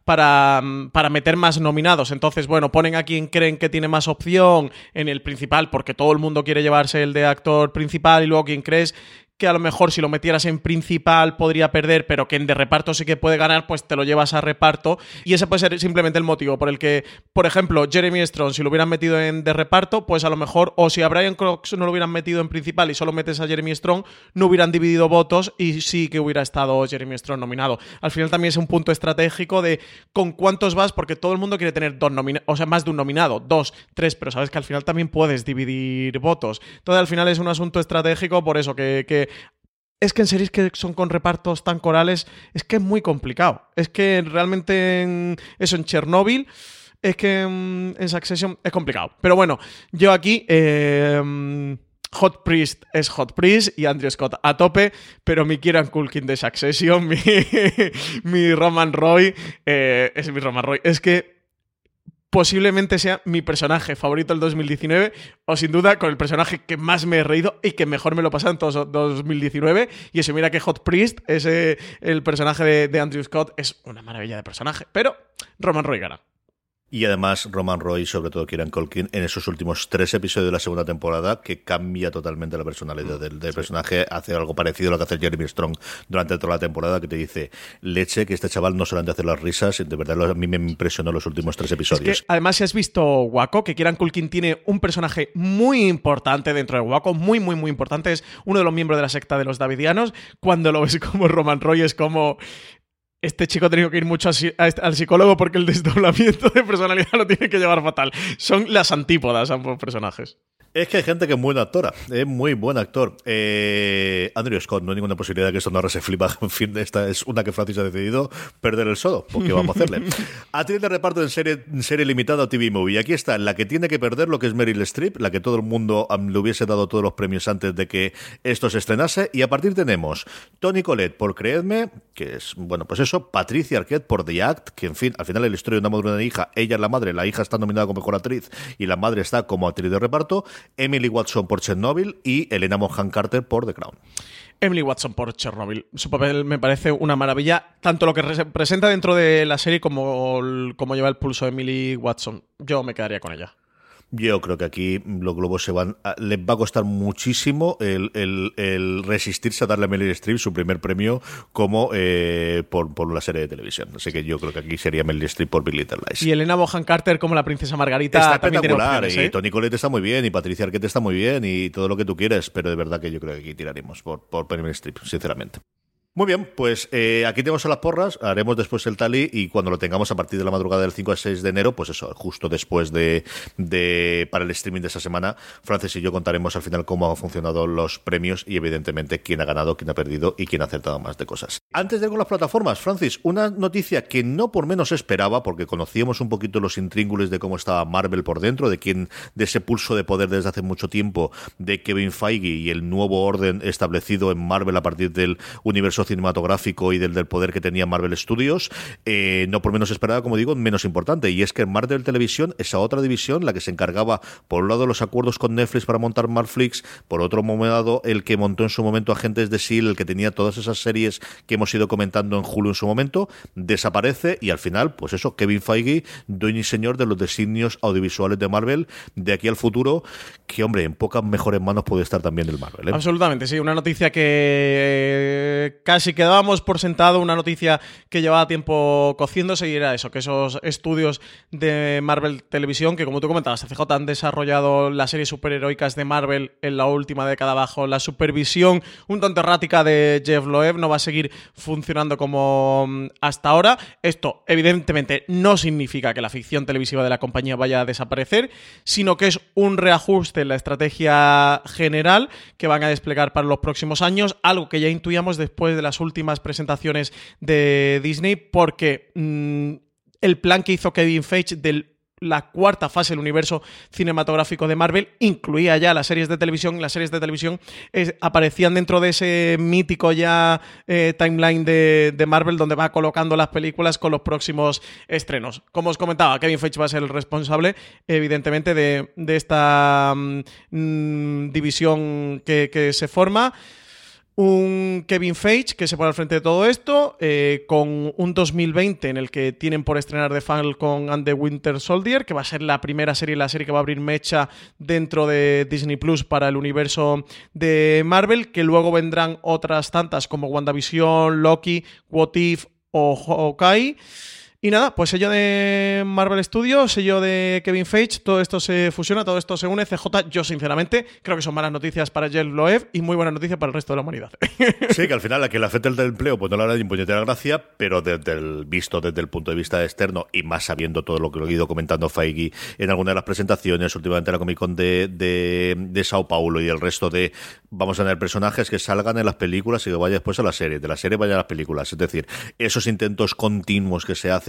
para, para meter más nominados. Entonces, bueno, ponen a quien creen que tiene más opción en el principal, porque todo el mundo quiere llevarse el de actor principal, y luego quien crees que a lo mejor si lo metieras en principal podría perder, pero que en de reparto sí que puede ganar, pues te lo llevas a reparto. Y ese puede ser simplemente el motivo por el que, por ejemplo, Jeremy Strong, si lo hubieran metido en de reparto, pues a lo mejor, o si a Brian Cox no lo hubieran metido en principal y solo metes a Jeremy Strong, no hubieran dividido votos y sí que hubiera estado Jeremy Strong nominado. Al final también es un punto estratégico de con cuántos vas, porque todo el mundo quiere tener dos nominados, o sea, más de un nominado, dos, tres, pero sabes que al final también puedes dividir votos. Entonces al final es un asunto estratégico por eso que es que en series que son con repartos tan corales, es que es muy complicado. Es que realmente en, eso en Chernobyl, es que en, Succession es complicado. Pero bueno, yo aquí... Eh, Hot Priest es Hot Priest y Andrew Scott a tope, pero mi Kieran Culkin de Succession, mi, Roman Roy, eh, es mi Roman Roy. Es que posiblemente sea mi personaje favorito del 2019, o sin duda con el personaje que más me he reído y que mejor me lo pasado en todo 2019. Y eso, mira que Hot Priest, ese, el personaje de, Andrew Scott, es una maravilla de personaje. Pero Roman Roy. Y además Roman Roy, sobre todo Kieran Colkin, en esos últimos tres episodios de la segunda temporada, que cambia totalmente la personalidad del, personaje, hace algo parecido a lo que hace Jeremy Strong durante toda la temporada, que te dice, leche, que este chaval no solamente hace las risas, de verdad a mí me impresionó los últimos tres episodios. además, si has visto Waco, que Kieran Culkin tiene un personaje muy importante dentro de Waco, muy, muy, muy importante, es uno de los miembros de la secta de los Davidianos, cuando lo ves como Roman Roy es como este chico ha tenido que ir mucho al psicólogo porque el desdoblamiento de personalidad lo tiene que llevar fatal. Son las antípodas ambos personajes. Es que hay gente que es muy buena actora, es muy buen actor. Eh, Andrew Scott, no hay ninguna posibilidad de que esto no se flipa. En fin, esta es una que Francis ha decidido perder el solo. porque vamos a hacerle? Actriz de reparto en serie, serie limitada o TV Movie. Aquí está la que tiene que perder, lo que es Meryl Streep, la que todo el mundo le hubiese dado todos los premios antes de que esto se estrenase. Y a partir tenemos Tony Collette por Creedme, que es, bueno, pues eso, Patricia Arquette por The Act, que en fin, al final es la historia de una madre y una hija. Ella es la madre, la hija está nominada como mejor actriz y la madre está como actriz de reparto. Emily Watson por Chernobyl y Elena Mohan Carter por The Crown. Emily Watson por Chernobyl. Su papel me parece una maravilla, tanto lo que representa dentro de la serie como, como lleva el pulso Emily Watson. Yo me quedaría con ella. Yo creo que aquí los globos se van. les va a costar muchísimo el, resistirse a darle a Meryl Streep su primer premio como eh, por, por, una serie de televisión. Así que yo creo que aquí sería Meryl Streep por Big Little Lies. Y Elena Bohan Carter como la princesa Margarita. Está espectacular. y ¿eh? Tony Collette está muy bien. Y Patricia Arquette está muy bien. Y todo lo que tú quieres. Pero de verdad que yo creo que aquí tiraremos por, por Meryl Streep, sinceramente. Muy bien, pues eh, aquí tenemos a las porras, haremos después el tally y cuando lo tengamos a partir de la madrugada del 5 al 6 de enero, pues eso, justo después de, para el streaming de esa semana, Francis y yo contaremos al final cómo han funcionado los premios y evidentemente quién ha ganado, quién ha perdido y quién ha acertado más de cosas. Antes de ir con las plataformas, Francis, una noticia que no por menos esperaba, porque conocíamos un poquito los intríngules de cómo estaba Marvel por dentro, de quién, de ese pulso de poder desde hace mucho tiempo de Kevin Feige y el nuevo orden establecido en Marvel a partir del universo cinematográfico y del, del poder que tenía Marvel Studios, eh, no por menos esperada, como digo, menos importante. Y es que Marvel Televisión, esa otra división, la que se encargaba, por un lado, los acuerdos con Netflix para montar Marflix, por otro lado, el que montó en su momento Agentes de S.H.I.E.L.D., el que tenía todas esas series que hemos ido comentando en julio en su momento, desaparece y al final, pues eso, Kevin Feige, dueño y señor de los designios audiovisuales de Marvel, de aquí al futuro, que hombre, en pocas mejores manos puede estar también el Marvel. ¿eh? Absolutamente, sí, una noticia que casi quedábamos por sentado, una noticia que llevaba tiempo cociéndose y era eso, que esos estudios de Marvel Televisión, que como tú comentabas, CJ han desarrollado las series superheroicas de Marvel en la última década bajo la supervisión un tanto errática de Jeff Loeb, no va a seguir funcionando como mm, hasta ahora. Esto, evidentemente, no significa que la ficción televisiva de la compañía vaya a desaparecer, sino que es un reajuste en la estrategia general que van a desplegar para los próximos años, algo que ya intuíamos después de las últimas presentaciones de Disney, porque mm, el plan que hizo Kevin Feige del la cuarta fase del universo cinematográfico de Marvel incluía ya las series de televisión. Las series de televisión aparecían dentro de ese mítico ya eh, timeline de, Marvel donde va colocando las películas con los próximos estrenos. Como os comentaba, Kevin Feige va a ser el responsable, evidentemente, de, esta mm, mm, división que se forma un Kevin Feige que se pone al frente de todo esto, eh, con un 2020 en el que tienen por estrenar The Falcon and the Winter Soldier, que va a ser la primera serie, la serie que va a abrir mecha dentro de Disney Plus para el universo de Marvel, que luego vendrán otras tantas como WandaVision, Loki, What If o Hawkeye. Y nada, pues sello de Marvel Studios, sello de Kevin Feige, todo esto se fusiona, todo esto se une. CJ, yo sinceramente creo que son malas noticias para Jeff Loeb y muy buenas noticias para el resto de la humanidad. Sí, que al final a que le afecte el empleo, pues no le hará ni puñetera gracia, pero desde el visto desde el punto de vista externo y más sabiendo todo lo que lo he ido comentando Feige en alguna de las presentaciones, últimamente en la Comic Con de, de, de Sao Paulo y el resto de vamos a tener personajes que salgan en las películas y que vaya después a la serie, de la serie vaya a las películas. Es decir, esos intentos continuos que se hacen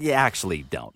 You actually don't.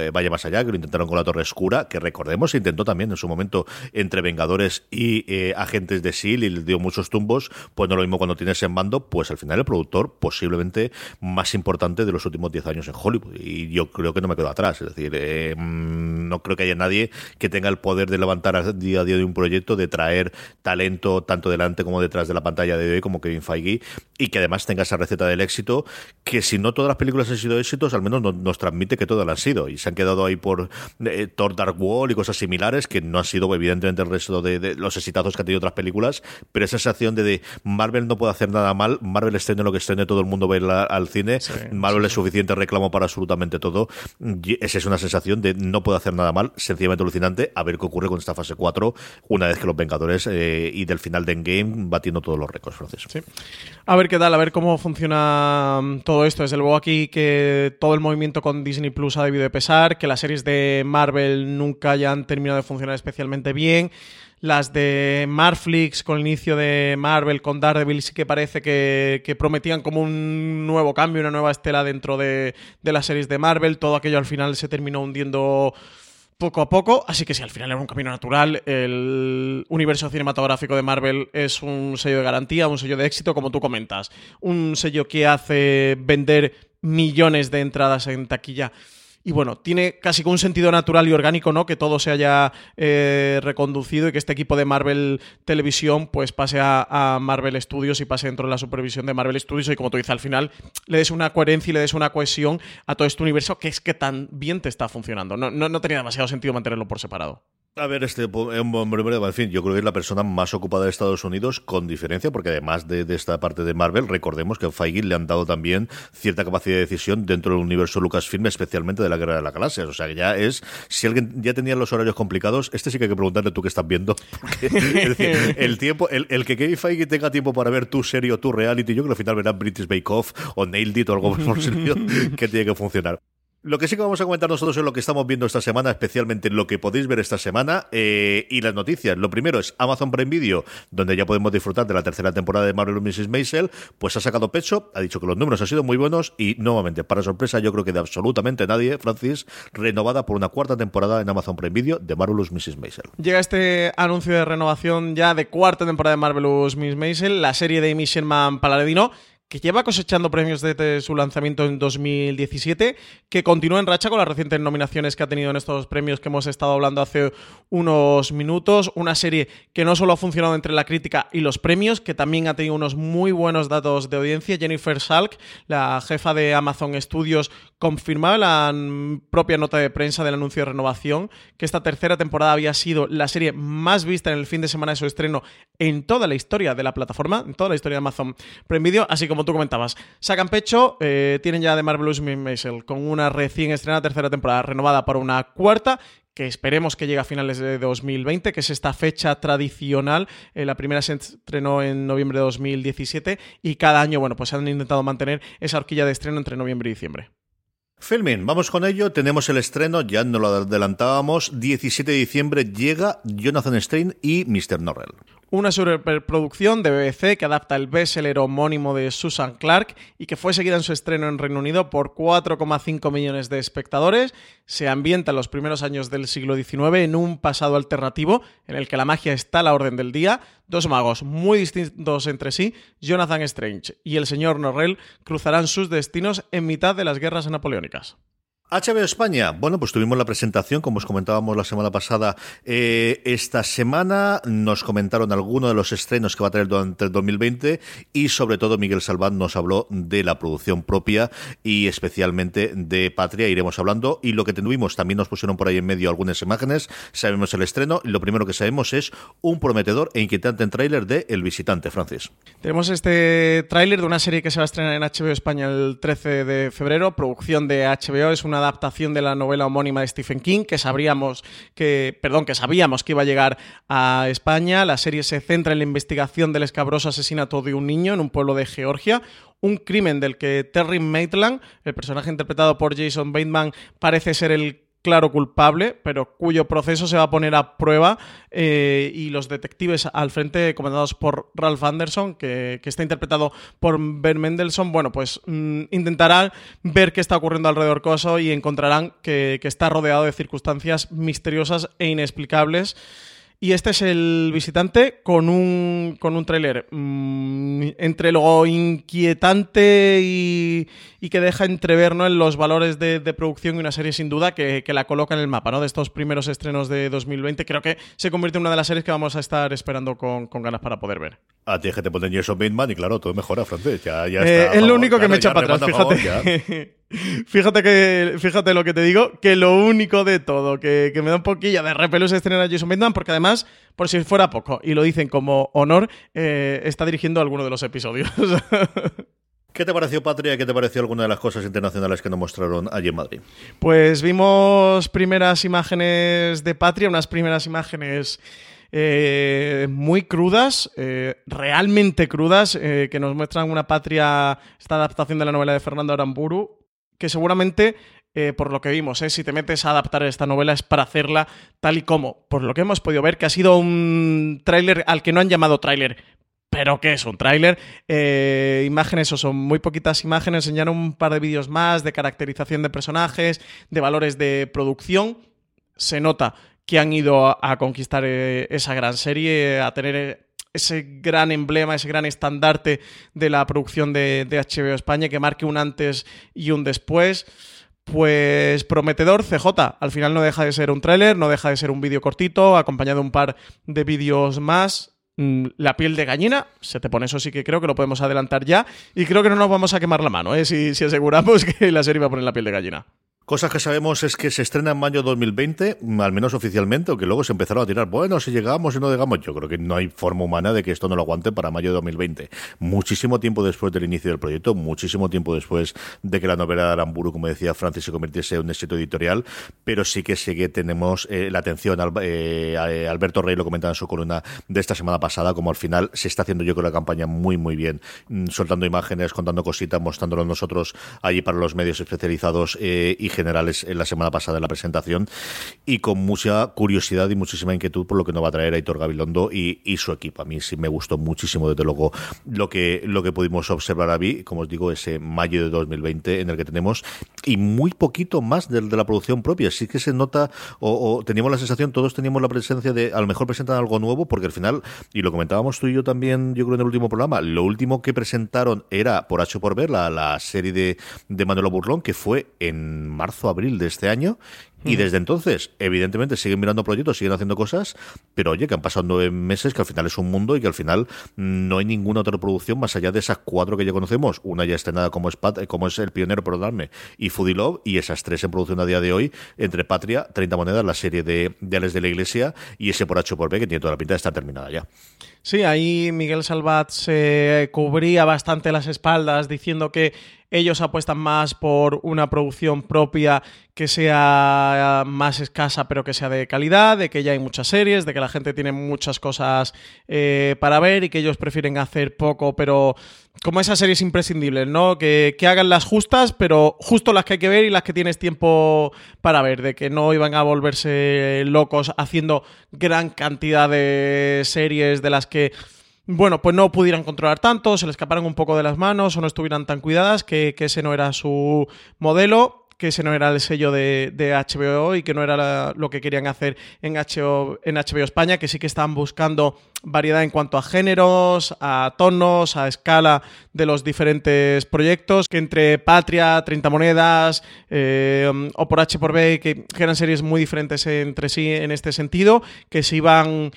Eh, vaya más allá, que lo intentaron con la Torre Oscura, que recordemos se intentó también en su momento entre Vengadores y eh, agentes de S.H.I.E.L.D. y le dio muchos tumbos, pues no lo mismo cuando tienes en mando, pues al final el productor posiblemente más importante de los últimos 10 años en Hollywood. Y yo creo que no me quedo atrás, es decir, eh, mm, no creo que haya nadie que tenga el poder de levantar a día a día de un proyecto, de traer talento tanto delante como detrás de la pantalla de hoy, como Kevin Feige, y que además tenga esa receta del éxito, que si no todas las películas han sido éxitos, al menos nos, nos transmite que todas las sido y se han quedado ahí por eh, Thor Dark Wall y cosas similares que no han sido evidentemente el resto de, de los exitazos que han tenido otras películas, pero esa sensación de, de Marvel no puede hacer nada mal, Marvel estrena lo que estrene, todo el mundo ve al cine, Marvel es suficiente reclamo para absolutamente todo. Y esa es una sensación de no puede hacer nada mal, sencillamente alucinante, a ver qué ocurre con esta fase 4 una vez que los Vengadores eh, y del final de Endgame batiendo todos los récords, Francis. Sí. A ver qué tal, a ver cómo funciona mm, todo esto. Desde luego aquí que todo el movimiento con Disney Plus ha debido de pesar, que las series de Marvel nunca hayan terminado de funcionar especialmente bien. Las de Marflix con el inicio de Marvel, con Daredevil, sí que parece que, prometían como un nuevo cambio, una nueva estela dentro de, las series de Marvel. Todo aquello al final se terminó hundiendo poco a poco, así que si al final era un camino natural, el universo cinematográfico de Marvel es un sello de garantía, un sello de éxito, como tú comentas, un sello que hace vender millones de entradas en taquilla y bueno, tiene casi un sentido natural y orgánico, ¿no? Que todo se haya eh, reconducido y que este equipo de Marvel Televisión pues pase a, Marvel Studios y pase dentro de la supervisión de Marvel Studios y como tú dices, al final le des una coherencia y le des una cohesión a todo este universo que es que tan bien te está funcionando. No tenía demasiado sentido mantenerlo por separado. A ver, este en fin, yo creo que es la persona más ocupada de Estados Unidos con diferencia, porque además de, de, esta parte de Marvel, recordemos que a Feige le han dado también cierta capacidad de decisión dentro del universo Lucasfilm, especialmente de la Guerra de la Galaxia. O sea, que ya es, si alguien ya tenía los horarios complicados, este sí que hay que preguntarle tú qué estás viendo. Porque, es decir, el tiempo, el, el que Kevin Feige tenga tiempo para ver tu serie o tu reality, yo creo que al final verá British Bake Off o Nailed It o algo por que tiene que funcionar. Lo que sí que vamos a comentar nosotros es lo que estamos viendo esta semana, especialmente lo que podéis ver esta semana eh, y las noticias. Lo primero es Amazon Prime Video, donde ya podemos disfrutar de la tercera temporada de Marvel Mrs. Maisel, pues ha sacado pecho, ha dicho que los números han sido muy buenos y nuevamente, para sorpresa yo creo que de absolutamente nadie, Francis, renovada por una cuarta temporada en Amazon Prime Video de Marvelous Mrs. Maisel. Llega este anuncio de renovación ya de cuarta temporada de Marvelous Mrs. Maisel, la serie de Amy Sherman Paladino, que lleva cosechando premios desde su lanzamiento en 2017, que continúa en racha con las recientes nominaciones que ha tenido en estos premios que hemos estado hablando hace unos minutos. Una serie que no solo ha funcionado entre la crítica y los premios, que también ha tenido unos muy buenos datos de audiencia. Jennifer Salk, la jefa de Amazon Studios, confirmaba en la propia nota de prensa del anuncio de renovación que esta tercera temporada había sido la serie más vista en el fin de semana de su estreno en toda la historia de la plataforma, en toda la historia de Amazon Prime Video, así como tú comentabas. Sacan pecho, eh, tienen ya de Marvelous Miss Maisel con una recién estrenada tercera temporada renovada para una cuarta que esperemos que llegue a finales de 2020, que es esta fecha tradicional. Eh, la primera se estrenó en noviembre de 2017 y cada año, bueno, pues han intentado mantener esa horquilla de estreno entre noviembre y diciembre. Filming, vamos con ello. Tenemos el estreno, ya no lo adelantábamos. 17 de diciembre llega Jonathan Strain y Mr. Norrell. Una superproducción de BBC que adapta el bestseller homónimo de Susan Clark y que fue seguida en su estreno en Reino Unido por 4,5 millones de espectadores. Se ambienta en los primeros años del siglo XIX en un pasado alternativo en el que la magia está a la orden del día. Dos magos muy distintos entre sí, Jonathan Strange y el señor Norrell, cruzarán sus destinos en mitad de las guerras napoleónicas. HBO España, bueno, pues tuvimos la presentación, como os comentábamos la semana pasada. Eh, esta semana nos comentaron algunos de los estrenos que va a tener durante el 2020 y sobre todo Miguel Salvat nos habló de la producción propia y especialmente de Patria. Iremos hablando y lo que tuvimos, también nos pusieron por ahí en medio algunas imágenes. Sabemos el estreno y lo primero que sabemos es un prometedor e inquietante tráiler de El Visitante, Francis. Tenemos este tráiler de una serie que se va a estrenar en HBO España el 13 de febrero, producción de HBO, es una adaptación de la novela homónima de Stephen King que sabríamos que, perdón, que sabíamos que iba a llegar a España. La serie se centra en la investigación del escabroso asesinato de un niño en un pueblo de Georgia, un crimen del que Terry Maitland, el personaje interpretado por Jason Bateman, parece ser el claro culpable, pero cuyo proceso se va a poner a prueba eh, y los detectives al frente, comandados por Ralph Anderson, que, está interpretado por Ben Mendelssohn, bueno, pues mm, intentarán ver qué está ocurriendo alrededor coso y encontrarán que, que está rodeado de circunstancias misteriosas e inexplicables. Y este es el visitante con un, con un tráiler mm, entre lo inquietante y, que deja entrever ¿no? en los valores de, producción y una serie sin duda que, la coloca en el mapa ¿no? de estos primeros estrenos de 2020. Creo que se convierte en una de las series que vamos a estar esperando con, ganas para poder ver. A ti es que te ponen Jason Bateman y claro, todo mejora, francés. Ya, ya eh, es lo único que me echa para atrás, fíjate. Fíjate que, fíjate lo que te digo, que lo único de todo, que, me da un poquillo de repelús estrenar a Jason Bateman, porque además, por si fuera poco, y lo dicen como honor, eh, está dirigiendo alguno de los episodios. ¿Qué te pareció, Patria? ¿Qué te pareció alguna de las cosas internacionales que nos mostraron allí en Madrid? Pues vimos primeras imágenes de Patria, unas primeras imágenes eh, muy crudas, eh, realmente crudas, que nos muestran una patria, esta adaptación de la novela de Fernando Aramburu, que seguramente, eh, por lo que vimos, eh, si te metes a adaptar esta novela es para hacerla tal y como, por lo que hemos podido ver, que ha sido un tráiler al que no han llamado tráiler, pero que es un tráiler. Eh, imágenes, o son muy poquitas imágenes, enseñaron un par de vídeos más de caracterización de personajes, de valores de producción. Se nota que han ido a, conquistar esa gran serie, a tener ese gran emblema, ese gran estandarte de la producción de, HBO España, que marque un antes y un después. Pues prometedor, CJ. Al final no deja de ser un tráiler, no deja de ser un vídeo cortito, acompañado de un par de vídeos más. Mm, la piel de gallina, se te pone eso sí que creo que lo podemos adelantar ya. Y creo que no nos vamos a quemar la mano, ¿eh? si, si aseguramos que la serie va a poner la piel de gallina. Cosas que sabemos es que se estrena en mayo 2020, al menos oficialmente, aunque luego se empezaron a tirar, bueno, si llegamos y no llegamos, yo creo que no hay forma humana de que esto no lo aguante para mayo de 2020. Muchísimo tiempo después del inicio del proyecto, muchísimo tiempo después de que la novela de Aramburu, como decía Francis, se convirtiese en un éxito editorial, pero sí que sí que tenemos eh, la atención, eh, eh, Alberto Rey lo comentaba en su columna de esta semana pasada, como al final se está haciendo yo creo la campaña muy muy bien, mm, soltando imágenes, contando cositas, mostrándolo nosotros allí para los medios especializados y generales en la semana pasada en la presentación y con mucha curiosidad y muchísima inquietud por lo que nos va a traer Aitor Gabilondo y, su equipo. A mí sí me gustó muchísimo, desde luego, lo que, lo que pudimos observar a mí, como os digo, ese mayo de 2020 en el que tenemos y muy poquito más de, de la producción propia. Sí que se nota o, teníamos la sensación, todos teníamos la presencia de a lo mejor presentan algo nuevo porque al final, y lo comentábamos tú y yo también, yo creo en el último programa, lo último que presentaron era por H por ver la, la serie de, de Manuelo Burlón que fue en marzo marzo, abril de este año y desde entonces, evidentemente, siguen mirando proyectos, siguen haciendo cosas, pero oye, que han pasado nueve meses, que al final es un mundo y que al final no hay ninguna otra producción más allá de esas cuatro que ya conocemos. Una ya estrenada como es, Pat, como es El Pionero, perdonadme, y Foodie Love, y esas tres en producción a día de hoy, entre Patria, 30 Monedas, la serie de, de Alex de la Iglesia, y ese por H por B, que tiene toda la pinta de estar terminada ya. Sí, ahí Miguel Salvat se cubría bastante las espaldas diciendo que ellos apuestan más por una producción propia que sea más escasa pero que sea de calidad, de que ya hay muchas series, de que la gente tiene muchas cosas eh, para ver y que ellos prefieren hacer poco pero como esas series imprescindibles, ¿no? Que, que, hagan las justas, pero justo las que hay que ver y las que tienes tiempo para ver, de que no iban a volverse locos haciendo gran cantidad de series de las que bueno, pues no pudieran controlar tanto, se le escaparan un poco de las manos o no estuvieran tan cuidadas, que, que ese no era su modelo que ese no era el sello de, HBO y que no era lo que querían hacer en HBO, en HBO España, que sí que estaban buscando variedad en cuanto a géneros, a tonos, a escala de los diferentes proyectos, que entre Patria, 30 Monedas eh, o por H por B, que eran series muy diferentes entre sí en este sentido, que se iban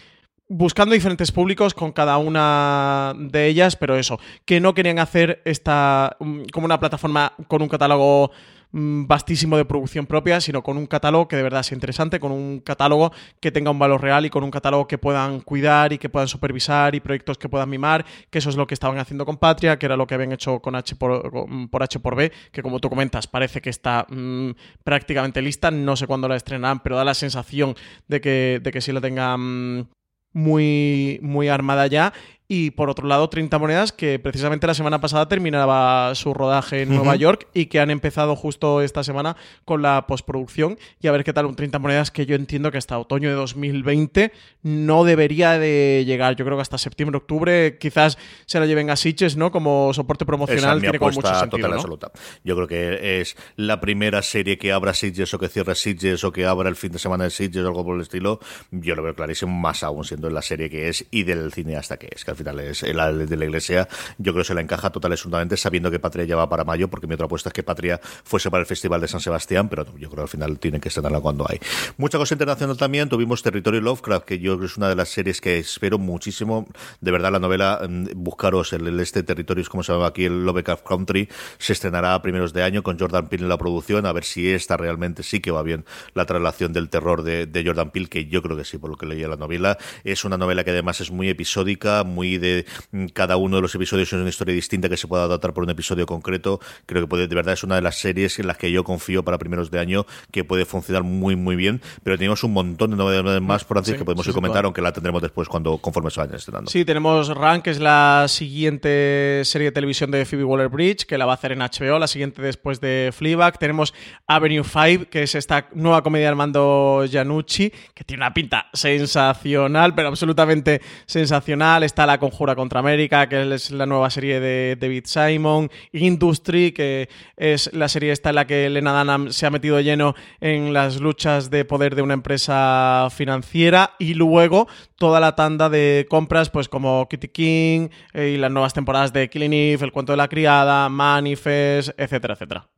buscando diferentes públicos con cada una de ellas, pero eso, que no querían hacer esta mm, como una plataforma con un catálogo vastísimo de producción propia, sino con un catálogo que de verdad sea interesante, con un catálogo que tenga un valor real y con un catálogo que puedan cuidar y que puedan supervisar y proyectos que puedan mimar, que eso es lo que estaban haciendo con Patria, que era lo que habían hecho con H por, por H por B, que como tú comentas parece que está mm, prácticamente lista, no sé cuándo la estrenarán, pero da la sensación de que, de que sí la tengan muy, muy armada ya y por otro lado, 30 monedas, que precisamente la semana pasada terminaba su rodaje en Nueva York y que han empezado justo esta semana con la postproducción. Y a ver qué tal un 30 monedas que yo entiendo que hasta otoño de 2020 no debería de llegar. Yo creo que hasta septiembre, octubre quizás se la lleven a Sitges, ¿no? Como soporte promocional. Esa tiene como mucho sentido, total absoluta. Yo creo que es la primera serie que abra Sitges o que cierre Sitges o que abra el fin de semana de Sitges o algo por el estilo. Yo lo veo clarísimo, más aún siendo la serie que es y del cine hasta que es. Que al final es la de la Iglesia, yo creo que se la encaja total absolutamente sabiendo que Patria ya va para mayo, porque mi otra apuesta es que Patria fuese para el Festival de San Sebastián, pero yo creo que al final tienen que estrenarla cuando hay. Mucha cosa internacional también, tuvimos Territorio Lovecraft, que yo creo que es una de las series que espero muchísimo, de verdad la novela, mm, buscaros el, este territorio, es como se llama aquí, el Lovecraft Country, se estrenará a primeros de año con Jordan Peele en la producción, a ver si esta realmente sí que va bien la traslación del terror de, de Jordan Peele, que yo creo que sí, por lo que leía la novela. Es una novela que además es muy episódica, muy de cada uno de los episodios es una historia distinta que se pueda adaptar por un episodio concreto. Creo que puede, de verdad es una de las series en las que yo confío para primeros de año que puede funcionar muy muy bien. Pero tenemos un montón de novedades más, por antes que podemos ir comentar, aunque la tendremos después cuando conforme se vayan estrenando. Sí, tenemos Rank, que es la siguiente serie de televisión de Phoebe Waller-Bridge, que la va a hacer en HBO, la siguiente después de Fleabag. Tenemos Avenue 5, que es esta nueva comedia de Armando Giannucci, que tiene una pinta sensacional, pero absolutamente sensacional. Está La Conjura contra América, que es la nueva serie de David Simon, Industry, que es la serie esta en la que Lena Dunham se ha metido lleno en las luchas de poder de una empresa financiera y luego toda la tanda de compras pues como Kitty King eh, y las nuevas temporadas de Killing Eve, El cuento de la criada, Manifest, etcétera, etcétera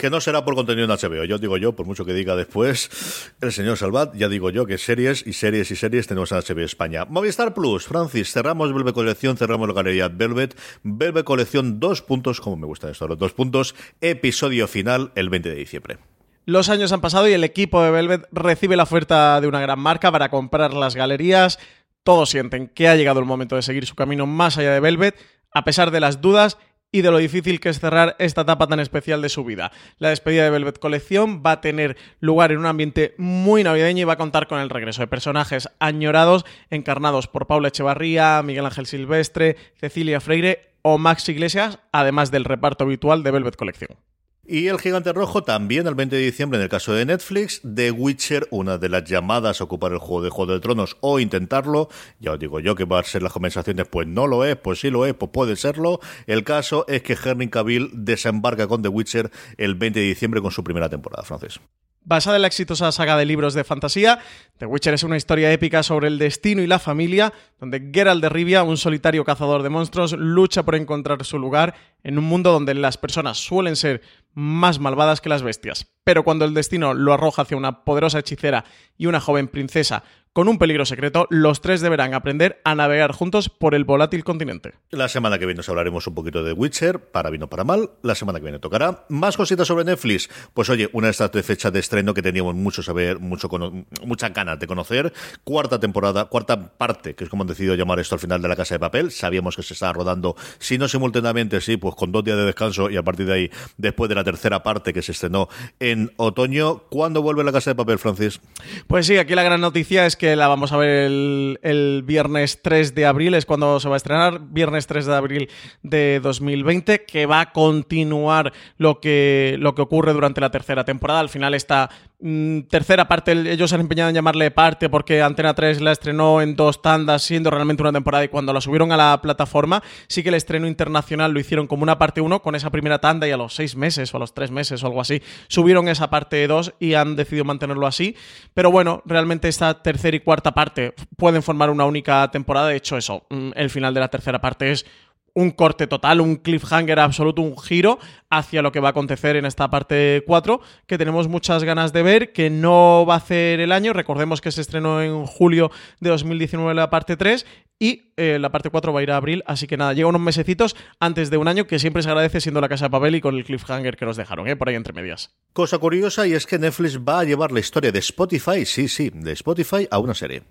que no será por contenido en HBO. Yo digo yo, por mucho que diga después el señor Salvat, ya digo yo que series y series y series tenemos en HBO España. Movistar Plus, Francis, cerramos Velvet Colección, cerramos la galería Velvet. Velvet Colección, dos puntos, como me gusta esto, los dos puntos, episodio final el 20 de diciembre. Los años han pasado y el equipo de Velvet recibe la oferta de una gran marca para comprar las galerías. Todos sienten que ha llegado el momento de seguir su camino más allá de Velvet, a pesar de las dudas y de lo difícil que es cerrar esta etapa tan especial de su vida. La despedida de Velvet Colección va a tener lugar en un ambiente muy navideño y va a contar con el regreso de personajes añorados encarnados por Paula Echevarría, Miguel Ángel Silvestre, Cecilia Freire o Max Iglesias, además del reparto habitual de Velvet Colección. Y El Gigante Rojo también el 20 de diciembre en el caso de Netflix, The Witcher, una de las llamadas a ocupar el juego de Juego de Tronos o intentarlo. Ya os digo yo que va a ser las conversaciones, pues no lo es, pues sí lo es, pues puede serlo. El caso es que Henry Cavill desembarca con The Witcher el 20 de diciembre con su primera temporada, francés. Basada en la exitosa saga de libros de fantasía, The Witcher es una historia épica sobre el destino y la familia, donde Geralt de Rivia, un solitario cazador de monstruos, lucha por encontrar su lugar en un mundo donde las personas suelen ser más malvadas que las bestias. Pero cuando el destino lo arroja hacia una poderosa hechicera y una joven princesa con un peligro secreto, los tres deberán aprender a navegar juntos por el volátil continente. La semana que viene os hablaremos un poquito de Witcher, para bien o para mal. La semana que viene tocará. Más cositas sobre Netflix. Pues oye, una de estas fechas de estreno que teníamos mucho saber, mucho muchas ganas de conocer. Cuarta temporada, cuarta parte, que es como han decidido llamar esto al final de la Casa de Papel. Sabíamos que se estaba rodando, si no simultáneamente, sí, pues con dos días de descanso y a partir de ahí, después de la tercera parte que se estrenó en otoño. ¿Cuándo vuelve la Casa de Papel, Francis? Pues sí, aquí la gran noticia es que la vamos a ver el, viernes 3 de abril, es cuando se va a estrenar, viernes 3 de abril de 2020, que va a continuar lo que, lo que ocurre durante la tercera temporada. Al final esta tercera parte, ellos han empeñado en llamarle parte porque Antena 3 la estrenó en dos tandas, siendo realmente una temporada, y cuando la subieron a la plataforma, sí que el estreno internacional lo hicieron como una parte 1 con esa primera tanda y a los seis meses o a los tres meses o algo así, subieron esa parte 2 y han decidido mantenerlo así. Pero bueno, realmente esta tercera y cuarta parte pueden formar una única temporada. De hecho, eso, mm, el final de la tercera parte es un corte total, un cliffhanger absoluto, un giro hacia lo que va a acontecer en esta parte 4, que tenemos muchas ganas de ver, que no va a hacer el año, recordemos que se estrenó en julio de 2019 la parte 3 y eh, la parte 4 va a ir a abril, así que nada, llega unos mesecitos antes de un año que siempre se agradece siendo la casa de papel y con el cliffhanger que nos dejaron, ¿eh? por ahí entre medias. Cosa curiosa y es que Netflix va a llevar la historia de Spotify, sí, sí, de Spotify a una serie.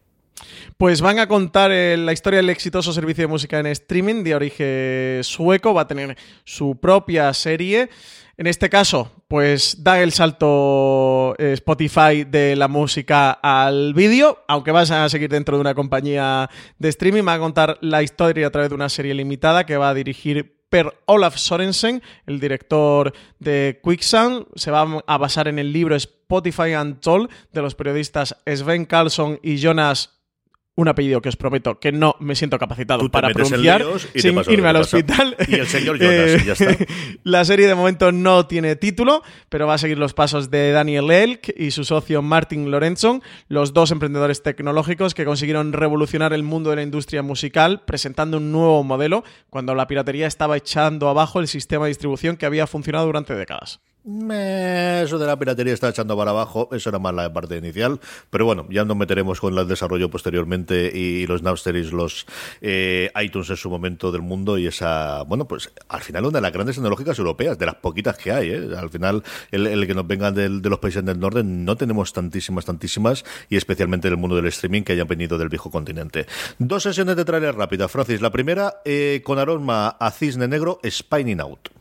Pues van a contar eh, la historia del exitoso servicio de música en streaming de origen sueco, va a tener su propia serie. En este caso, pues da el salto eh, Spotify de la música al vídeo, aunque vas a seguir dentro de una compañía de streaming, va a contar la historia a través de una serie limitada que va a dirigir Per Olaf Sorensen, el director de Quicksand. Se va a basar en el libro Spotify Untold de los periodistas Sven Carlson y Jonas un apellido que os prometo que no me siento capacitado para pronunciar sin irme al hospital. Y el señor Jonas, ya está. La serie de momento no tiene título, pero va a seguir los pasos de Daniel Elk y su socio Martin Lorenzo, los dos emprendedores tecnológicos que consiguieron revolucionar el mundo de la industria musical presentando un nuevo modelo cuando la piratería estaba echando abajo el sistema de distribución que había funcionado durante décadas. Eso de la piratería está echando para abajo, eso era más la parte inicial, pero bueno, ya nos meteremos con el desarrollo posteriormente y los Napster los eh, iTunes en su momento del mundo y esa, bueno, pues al final una de las grandes tecnológicas europeas, de las poquitas que hay, ¿eh? al final el, que nos vengan de, los países del norte no tenemos tantísimas, tantísimas y especialmente en el mundo del streaming que hayan venido del viejo continente. Dos sesiones de trailer rápida, Francis, la primera eh, con aroma a cisne negro, Spinning Out.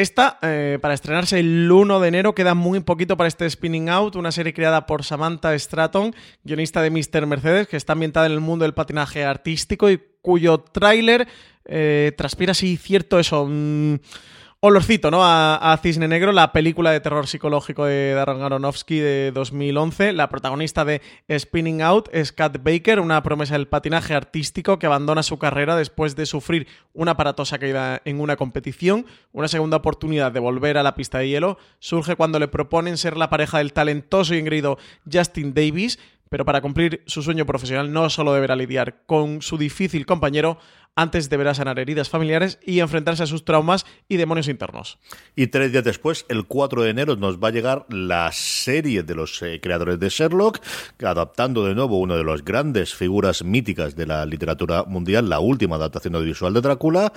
Esta, eh, para estrenarse el 1 de enero, queda muy poquito para este Spinning Out, una serie creada por Samantha Stratton, guionista de Mr. Mercedes, que está ambientada en el mundo del patinaje artístico y cuyo tráiler eh, transpira así cierto eso... Mm, olorcito, ¿no? A, Cisne Negro, la película de terror psicológico de Darren Aronofsky de 2011. La protagonista de Spinning Out es Kat Baker, una promesa del patinaje artístico que abandona su carrera después de sufrir una aparatosa caída en una competición. Una segunda oportunidad de volver a la pista de hielo surge cuando le proponen ser la pareja del talentoso y engreído Justin Davis, pero para cumplir su sueño profesional no solo deberá lidiar con su difícil compañero, antes deberá sanar heridas familiares y enfrentarse a sus traumas y demonios internos. Y tres días después, el 4 de enero, nos va a llegar la serie de los eh, creadores de Sherlock, adaptando de nuevo una de las grandes figuras míticas de la literatura mundial, la última adaptación audiovisual de Drácula.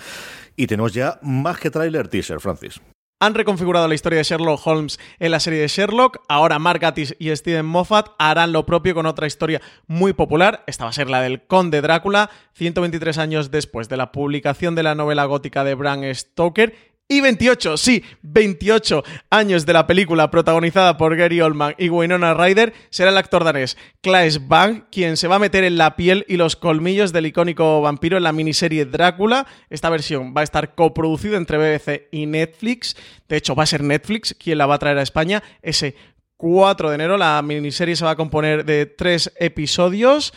Y tenemos ya más que trailer teaser, Francis. Han reconfigurado la historia de Sherlock Holmes en la serie de Sherlock. Ahora Mark Gatiss y Steven Moffat harán lo propio con otra historia muy popular. Esta va a ser la del Conde Drácula, 123 años después de la publicación de la novela gótica de Bram Stoker y 28, sí, 28 años de la película protagonizada por Gary Oldman y Winona Ryder, será el actor danés Claes Bang quien se va a meter en la piel y los colmillos del icónico vampiro en la miniserie Drácula. Esta versión va a estar coproducida entre BBC y Netflix. De hecho, va a ser Netflix quien la va a traer a España ese 4 de enero. La miniserie se va a componer de tres episodios.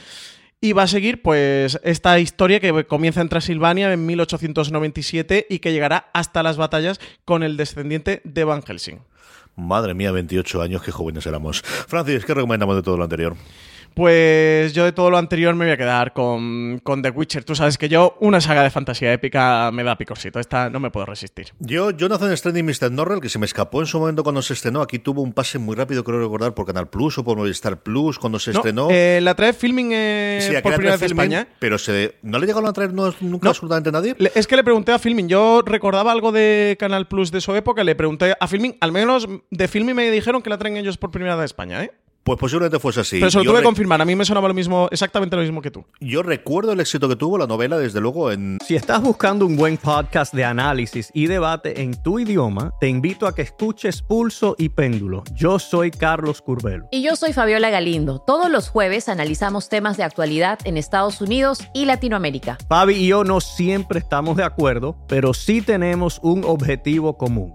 Y va a seguir, pues, esta historia que comienza en Transilvania en 1897 y que llegará hasta las batallas con el descendiente de Van Helsing. Madre mía, 28 años, qué jóvenes éramos. Francis, ¿qué recomendamos de todo lo anterior? Pues yo de todo lo anterior me voy a quedar con, The Witcher. Tú sabes que yo, una saga de fantasía épica me da picorcito. Esta no me puedo resistir. Yo, Jonathan Strange y Mr. Norrell, que se me escapó en su momento cuando se estrenó, aquí tuvo un pase muy rápido, creo recordar, por Canal Plus o por Movistar Plus cuando se estrenó. Eh, la trae filming eh, por primera vez en España. Pero se, ¿no le llegaron a traer nunca absolutamente nadie? Es que le pregunté a filming. Yo recordaba algo de Canal Plus de su época, le pregunté a filming. Al menos de filming me dijeron que la traen ellos por primera vez a España, ¿eh? Pues posiblemente fuese así. Pero se lo tuve que confirmar. A mí me sonaba lo mismo, exactamente lo mismo que tú. Yo recuerdo el éxito que tuvo la novela, desde luego, en. Si estás buscando un buen podcast de análisis y debate en tu idioma, te invito a que escuches Pulso y Péndulo. Yo soy Carlos Curbelo. Y yo soy Fabiola Galindo. Todos los jueves analizamos temas de actualidad en Estados Unidos y Latinoamérica. Fabi y yo no siempre estamos de acuerdo, pero sí tenemos un objetivo común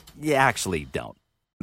You actually don't.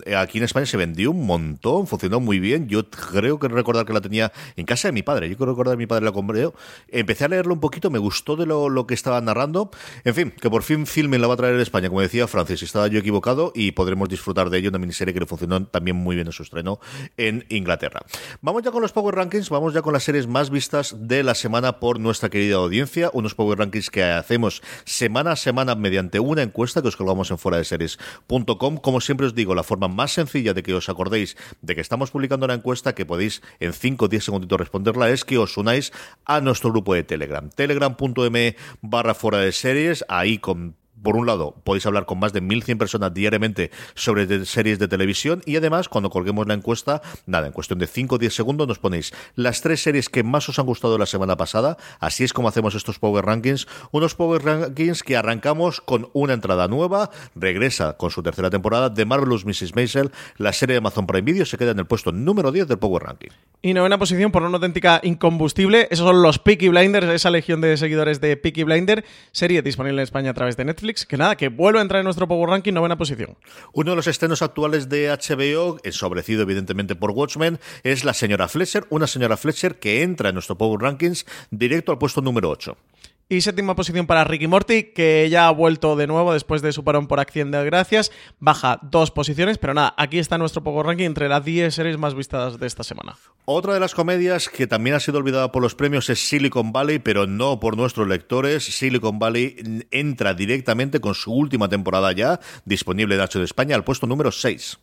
Eh, Aquí en España se vendió un montón, funcionó muy bien. Yo creo que recordar que la tenía en casa de mi padre. Yo creo recordar que mi padre la compró. Empecé a leerlo un poquito, me gustó de lo, lo que estaba narrando. En fin, que por fin Filmen la va a traer en España, como decía Francis. Estaba yo equivocado y podremos disfrutar de ello. Una miniserie que le funcionó también muy bien en su estreno en Inglaterra. Vamos ya con los Power Rankings, vamos ya con las series más vistas de la semana por nuestra querida audiencia. Unos Power Rankings que hacemos semana a semana mediante una encuesta que os colgamos en fuera de series.com. Como siempre os digo, la forma más sencilla de que os acordéis de que estamos publicando una encuesta que podéis en 5 o 10 segunditos responderla es que os unáis a nuestro grupo de Telegram. Telegram.me barra fuera de series, ahí con por un lado, podéis hablar con más de 1.100 personas diariamente sobre series de televisión y además, cuando colguemos la encuesta, nada, en cuestión de 5 o 10 segundos nos ponéis las tres series que más os han gustado la semana pasada. Así es como hacemos estos Power Rankings. Unos Power Rankings que arrancamos con una entrada nueva. Regresa con su tercera temporada de Marvelous Mrs. Maisel. La serie de Amazon Prime Video se queda en el puesto número 10 del Power Ranking. Y novena posición por una auténtica incombustible. Esos son los Peaky Blinders, esa legión de seguidores de Peaky Blinder, serie disponible en España a través de Netflix. Que nada, que vuelve a entrar en nuestro Power Ranking, novena posición. Uno de los estrenos actuales de HBO, ensobrecido evidentemente por Watchmen, es la señora Fletcher, una señora Fletcher que entra en nuestro Power Rankings directo al puesto número 8. Y séptima posición para Ricky Morty, que ya ha vuelto de nuevo después de su parón por acción de gracias. Baja dos posiciones, pero nada, aquí está nuestro Power Ranking entre las 10 series más vistas de esta semana. Otra de las comedias que también ha sido olvidada por los premios es Silicon Valley, pero no por nuestros lectores. Silicon Valley entra directamente con su última temporada ya, disponible en de España, al puesto número 6.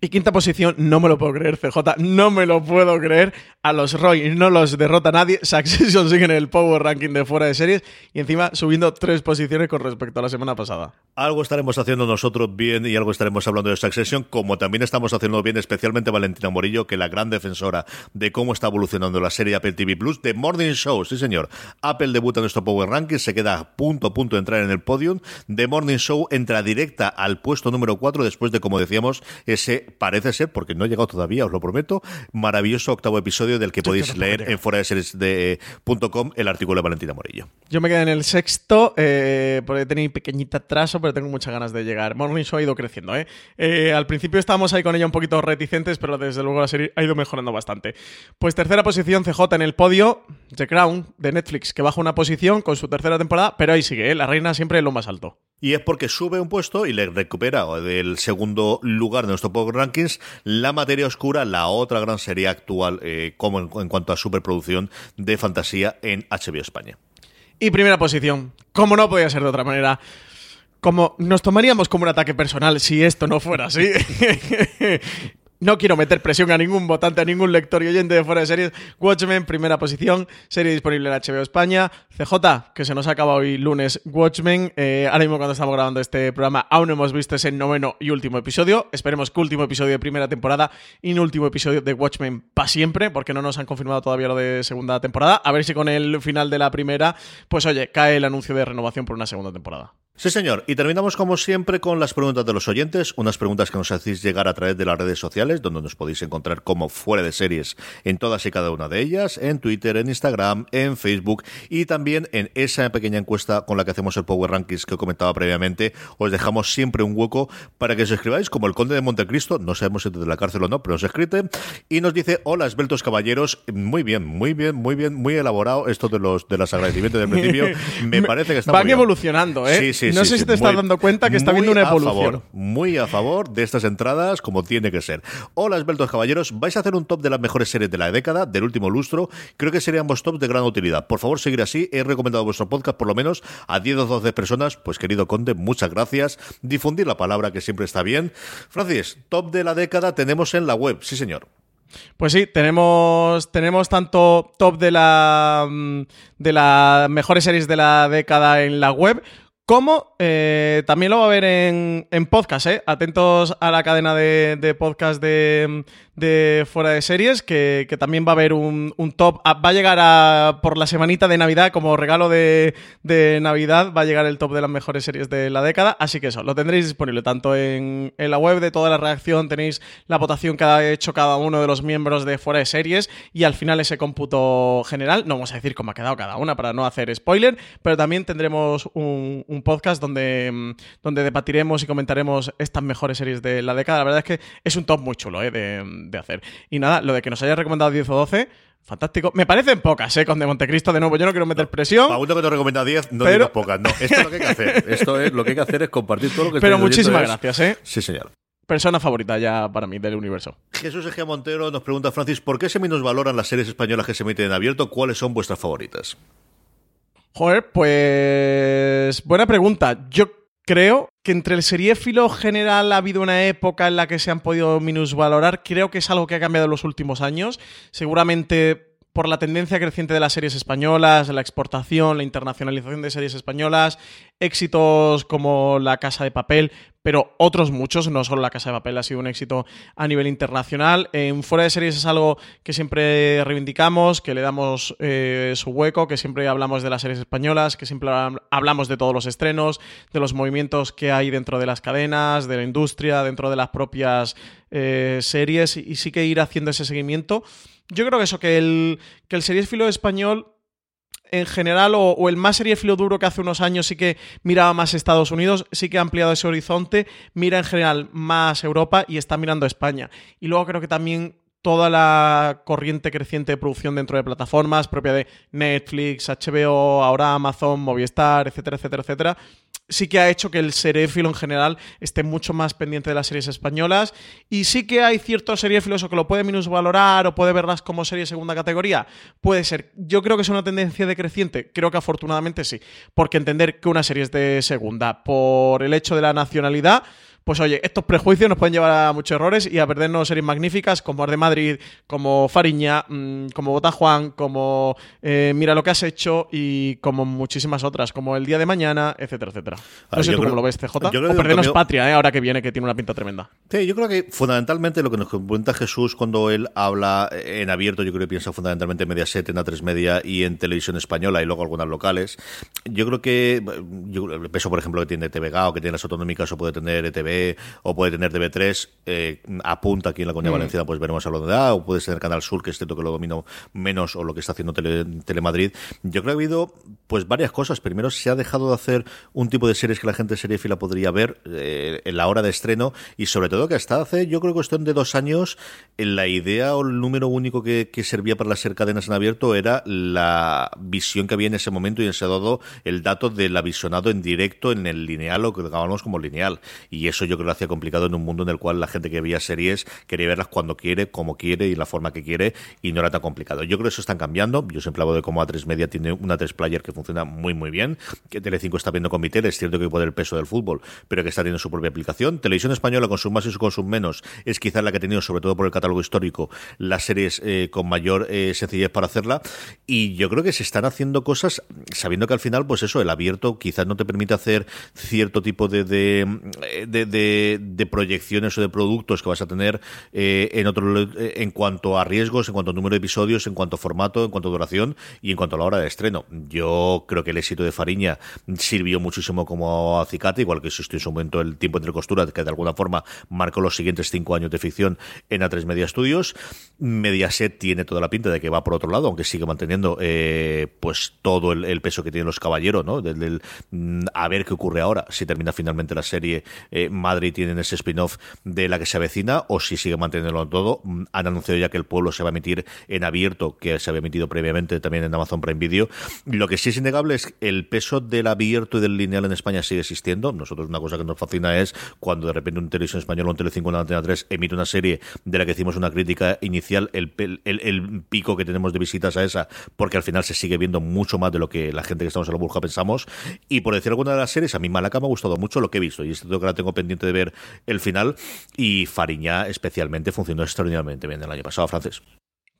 Y quinta posición, no me lo puedo creer, CJ, no me lo puedo creer. A los Roy no los derrota nadie. Succession sigue en el Power Ranking de fuera de series y encima subiendo tres posiciones con respecto a la semana pasada. Algo estaremos haciendo nosotros bien y algo estaremos hablando de Succession, como también estamos haciendo bien, especialmente Valentina Morillo, que la gran defensora de cómo está evolucionando la serie Apple TV Plus, The Morning Show, sí señor. Apple debuta en nuestro Power Ranking, se queda punto a punto de entrar en el podium. The Morning Show entra directa al puesto número 4 después de, como decíamos, ese parece ser, porque no ha llegado todavía, os lo prometo, maravilloso octavo episodio del que podéis leer en fuera de series de, .com el artículo de Valentina Morillo. Yo me quedé en el sexto, eh, porque tenía un pequeñito atraso, pero tengo muchas ganas de llegar. Morning Show ha ido creciendo, ¿eh? Eh, Al principio estábamos ahí con ella un poquito reticentes, pero desde luego la serie ha ido mejorando bastante. Pues tercera posición, CJ en el podio, The Crown, de Netflix, que baja una posición con su tercera temporada, pero ahí sigue, ¿eh? La reina siempre en lo más alto. Y es porque sube un puesto y le recupera del segundo lugar de nuestro Power Rankings La Materia Oscura, la otra gran serie actual eh, como en, en cuanto a superproducción de fantasía en HBO España. Y primera posición, como no podía ser de otra manera, como nos tomaríamos como un ataque personal si esto no fuera así. No quiero meter presión a ningún votante, a ningún lector y oyente de fuera de series. Watchmen, primera posición, serie disponible en HBO España. CJ, que se nos ha acabado hoy lunes Watchmen. Eh, ahora mismo cuando estamos grabando este programa aún no hemos visto ese noveno y último episodio. Esperemos que último episodio de primera temporada y no último episodio de Watchmen para siempre, porque no nos han confirmado todavía lo de segunda temporada. A ver si con el final de la primera, pues oye, cae el anuncio de renovación por una segunda temporada. Sí, señor. Y terminamos como siempre con las preguntas de los oyentes, unas preguntas que nos hacéis llegar a través de las redes sociales, donde nos podéis encontrar como fuera de series en todas y cada una de ellas, en Twitter, en Instagram, en Facebook y también en esa pequeña encuesta con la que hacemos el Power Rankings que comentaba previamente. Os dejamos siempre un hueco para que os escribáis, como el Conde de Montecristo, no sabemos si desde la cárcel o no, pero os escribe y nos dice, hola, esbeltos caballeros, muy bien, muy bien, muy bien, muy elaborado esto de los de los agradecimientos del principio, me parece que está Van muy bien. evolucionando, ¿eh? Sí, sí, no sí, sé si te estás dando cuenta que está viendo una a evolución. favor, muy a favor de estas entradas, como tiene que ser. Hola, esbeltos caballeros. Vais a hacer un top de las mejores series de la década, del último lustro. Creo que serían ambos tops de gran utilidad. Por favor, seguir así. He recomendado vuestro podcast por lo menos a 10 o 12 personas. Pues, querido Conde, muchas gracias. Difundir la palabra, que siempre está bien. Francis, top de la década tenemos en la web. Sí, señor. Pues sí, tenemos, tenemos tanto top de la mm, de las mejores series de la década en la web como eh, también lo va a ver en, en podcast, ¿eh? Atentos a la cadena de, de podcast de, de Fuera de Series, que, que también va a haber un, un, top. Ah, va a llegar a, por la semanita de Navidad, como regalo de, de, Navidad, va a llegar el top de las mejores series de la década. Así que eso, lo tendréis disponible tanto en, en la web de toda la reacción, tenéis la votación que ha hecho cada uno de los miembros de Fuera de Series y al final ese cómputo general. No vamos a decir cómo ha quedado cada una para no hacer spoiler, pero también tendremos un podcast donde, mm, donde debatiremos y comentaremos estas mejores series de la década. La verdad es que es un top muy chulo ¿eh? de, de, hacer. Y nada, lo de que nos haya recomendado 10 o 12. Fantástico. Me parecen pocas, ¿eh? Con de Montecristo, de nuevo. Yo no quiero meter presión. Pauto que te recomienda 10, no pero... digas pocas. No, esto es lo que hay que hacer. Esto es lo que hay que hacer es compartir todo lo que Pero muchísimas gracias, ¿eh? Sí, señor persona favorita ya para mí del universo. Jesús Egea Montero nos pregunta, Francis, ¿por qué se valoran las series españolas que se emiten en abierto? ¿Cuáles son vuestras favoritas? Joder, pues buena pregunta. Yo creo que entre el seriéfilo general ha habido una época en la que se han podido minusvalorar. Creo que es algo que ha cambiado en los últimos años. Seguramente por la tendencia creciente de las series españolas, la exportación, la internacionalización de series españolas, éxitos como La Casa de Papel, pero otros muchos, no solo La Casa de Papel ha sido un éxito a nivel internacional. En Fuera de Series es algo que siempre reivindicamos, que le damos eh, su hueco, que siempre hablamos de las series españolas, que siempre hablamos de todos los estrenos, de los movimientos que hay dentro de las cadenas, de la industria, dentro de las propias eh, series, y sí que ir haciendo ese seguimiento. Yo creo que eso, que el, que el filo español en general, o, el más filo duro que hace unos años sí que miraba más Estados Unidos, sí que ha ampliado ese horizonte, mira en general más Europa y está mirando España. Y luego creo que también toda la corriente creciente de producción dentro de plataformas, propia de Netflix, HBO, ahora Amazon, Movistar, etcétera, etcétera, etcétera, sí que ha hecho que el seréfilo en general esté mucho más pendiente de las series españolas y sí que hay ciertos seriéfilos o que lo puede minusvalorar o puede verlas como serie segunda categoría. Puede ser. Yo creo que es una tendencia decreciente. Creo que afortunadamente sí. Porque entender que una serie es de segunda por el hecho de la nacionalidad pues oye, estos prejuicios nos pueden llevar a muchos errores y a perdernos series magníficas como Ar de Madrid, como Fariña, mmm, como Botajuan, como eh, Mira lo que has hecho y como muchísimas otras, como El Día de Mañana, etcétera, etcétera. No ver, sé tú creo, cómo lo ves, CJ. O perdernos cambio... Patria, eh, ahora que viene, que tiene una pinta tremenda. Sí, yo creo que fundamentalmente lo que nos cuenta Jesús cuando él habla en abierto, yo creo que piensa fundamentalmente en Mediaset, en A3 Media y en televisión española y luego algunas locales. Yo creo que yo, el peso, por ejemplo, que tiene TVG o que tiene las autonómicas o puede tener ETV o puede tener TV3, eh, apunta aquí en la Comunidad mm. Valenciana, pues veremos a lo de A, o puede ser Canal Sur, que es cierto que lo domino menos, o lo que está haciendo Tele, Telemadrid. Yo creo que ha habido pues varias cosas. Primero, se ha dejado de hacer un tipo de series que la gente fila podría ver eh, en la hora de estreno, y sobre todo que hasta hace, yo creo que cuestión de dos años, la idea o el número único que, que servía para las ser cadenas en abierto era la visión que había en ese momento y en ese dado el dato del avisionado en directo en el lineal o que llamamos como lineal. Y eso yo creo que lo hacía complicado en un mundo en el cual la gente que veía series quería verlas cuando quiere, como quiere y la forma que quiere y no era tan complicado. Yo creo que eso están cambiando. Yo siempre hablo de cómo A3 Media tiene una 3 player que funciona muy muy bien, que Tele5 está viendo con Vitel, es cierto que puede el peso del fútbol, pero que está teniendo su propia aplicación. Televisión española con su más y su con menos es quizás la que ha tenido, sobre todo por el catálogo histórico, las series eh, con mayor eh, sencillez para hacerla y yo creo que se están haciendo cosas sabiendo que al final, pues eso, el abierto quizás no te permite hacer cierto tipo de, de, de, de proyecciones o de productos que vas a tener eh, en otro eh, en cuanto a riesgos, en cuanto a número de episodios, en cuanto a formato, en cuanto a duración y en cuanto a la hora de estreno. Yo creo que el éxito de Fariña sirvió muchísimo como acicate, igual que existió en su momento el tiempo entre costuras, que de alguna forma marcó los siguientes cinco años de ficción en A3 Media Studios. Mediaset tiene toda la pinta de que va por otro lado, aunque sigue manteniendo eh, pues todo el, el, peso que tienen los caballeros, ¿no? Del, del, mm, a ver qué ocurre ahora, si termina finalmente la serie eh, Madrid tienen ese spin-off de la que se avecina o si sigue manteniéndolo todo. Mm, han anunciado ya que el pueblo se va a emitir en abierto, que se había emitido previamente también en Amazon Prime Video. Lo que sí es innegable es que el peso del abierto y del lineal en España sigue existiendo. Nosotros una cosa que nos fascina es cuando de repente un televisión español un Telecinco o una Antena 3 emite una serie de la que hicimos una crítica inicial, el, el, el, pico que tenemos de visitas a esa, porque al final se sigue viendo mucho más de lo que la gente que estamos en la burja pensamos. Y por decir alguna de las series, a mí Malaca me ha gustado mucho lo que he visto y esto que la tengo pendiente de ver el final. Y Fariña, especialmente, funcionó extraordinariamente bien el año pasado, francés.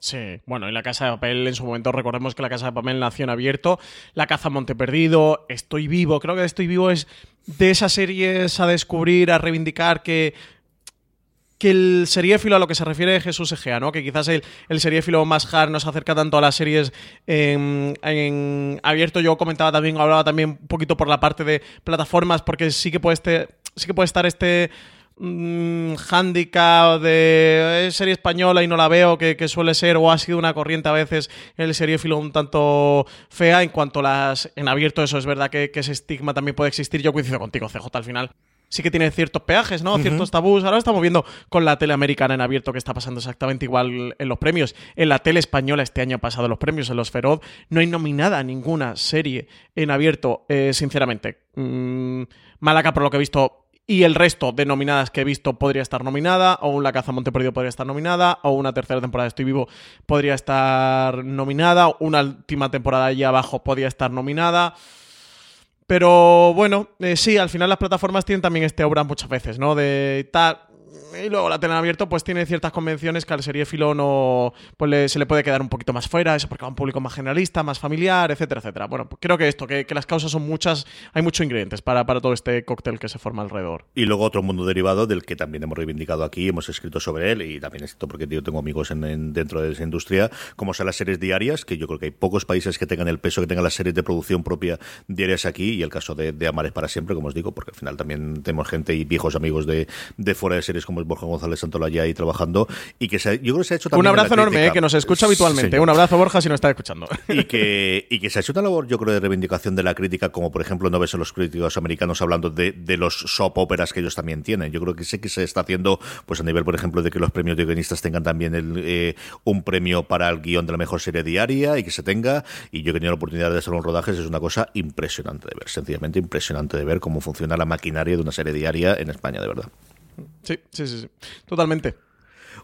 Sí, bueno, y la Casa de Papel en su momento, recordemos que la Casa de Papel nació en abierto, La Caza Monte Perdido, Estoy Vivo, creo que Estoy Vivo es de esas series a descubrir, a reivindicar que que el seriéfilo a lo que se refiere Jesús Egea, ¿no? Que quizás el, el seriéfilo más hard no se acerca tanto a las series en, abierto. Yo comentaba también, hablaba también un poquito por la parte de plataformas, porque sí que puede, este, sí que puede estar este mmm, handicap de eh, serie española y no la veo, que, suele ser o ha sido una corriente a veces el seriéfilo un tanto fea. En cuanto a las en abierto, eso es verdad que, que ese estigma también puede existir. Yo coincido contigo, CJ, al final sí que tiene ciertos peajes, ¿no? Ciertos tabús. Ahora estamos viendo con la tele americana en abierto que está pasando exactamente igual en los premios. En la tele española este año ha pasado los premios, en los Feroz, no hay nominada ninguna serie en abierto, eh, sinceramente. Mm, Malaca, por lo que he visto, y el resto de nominadas que he visto podría estar nominada, o un La Caza Monte Perdido podría estar nominada, o una tercera temporada de Estoy Vivo podría estar nominada, una última temporada allí abajo podría estar nominada. Pero bueno, eh, sí, al final las plataformas tienen también este obra muchas veces, ¿no? De tal, y luego la tele en abierto pues tiene ciertas convenciones que al serie filo no pues se le puede quedar un poquito más fuera, eso porque va a un público más generalista, más familiar, etcétera, etcétera. Bueno, pues creo que esto, que, las causas son muchas, hay muchos ingredientes para, para todo este cóctel que se forma alrededor. Y luego otro mundo derivado del que también hemos reivindicado aquí, hemos escrito sobre él y también esto porque yo tengo amigos en, dentro de esa industria, como son las series diarias, que yo creo que hay pocos países que tengan el peso que tengan las series de producción propia diarias aquí y el caso de, de Amares para siempre, como os digo, porque al final también tenemos gente y viejos amigos de, de fuera de series como es Borja González Santolaya ahí trabajando y que se, yo creo que se ha hecho también un abrazo enorme eh, que nos escucha habitualmente. un abrazo Borja si nos está escuchando. Y que, y que se ha hecho una labor yo creo de reivindicación de la crítica como por ejemplo no ves a los críticos americanos hablando de, de los soap operas que ellos también tienen. Yo creo que sé que se está haciendo pues a nivel por ejemplo de que los premios de guionistas tengan también el, eh, un premio para el guion de la mejor serie diaria y que se tenga. Y yo que he tenido la oportunidad de hacer un rodajes es una cosa impresionante de ver sencillamente impresionante de ver cómo funciona la maquinaria de una serie diaria en España de verdad Sí, sí, sí, sí. Totalmente.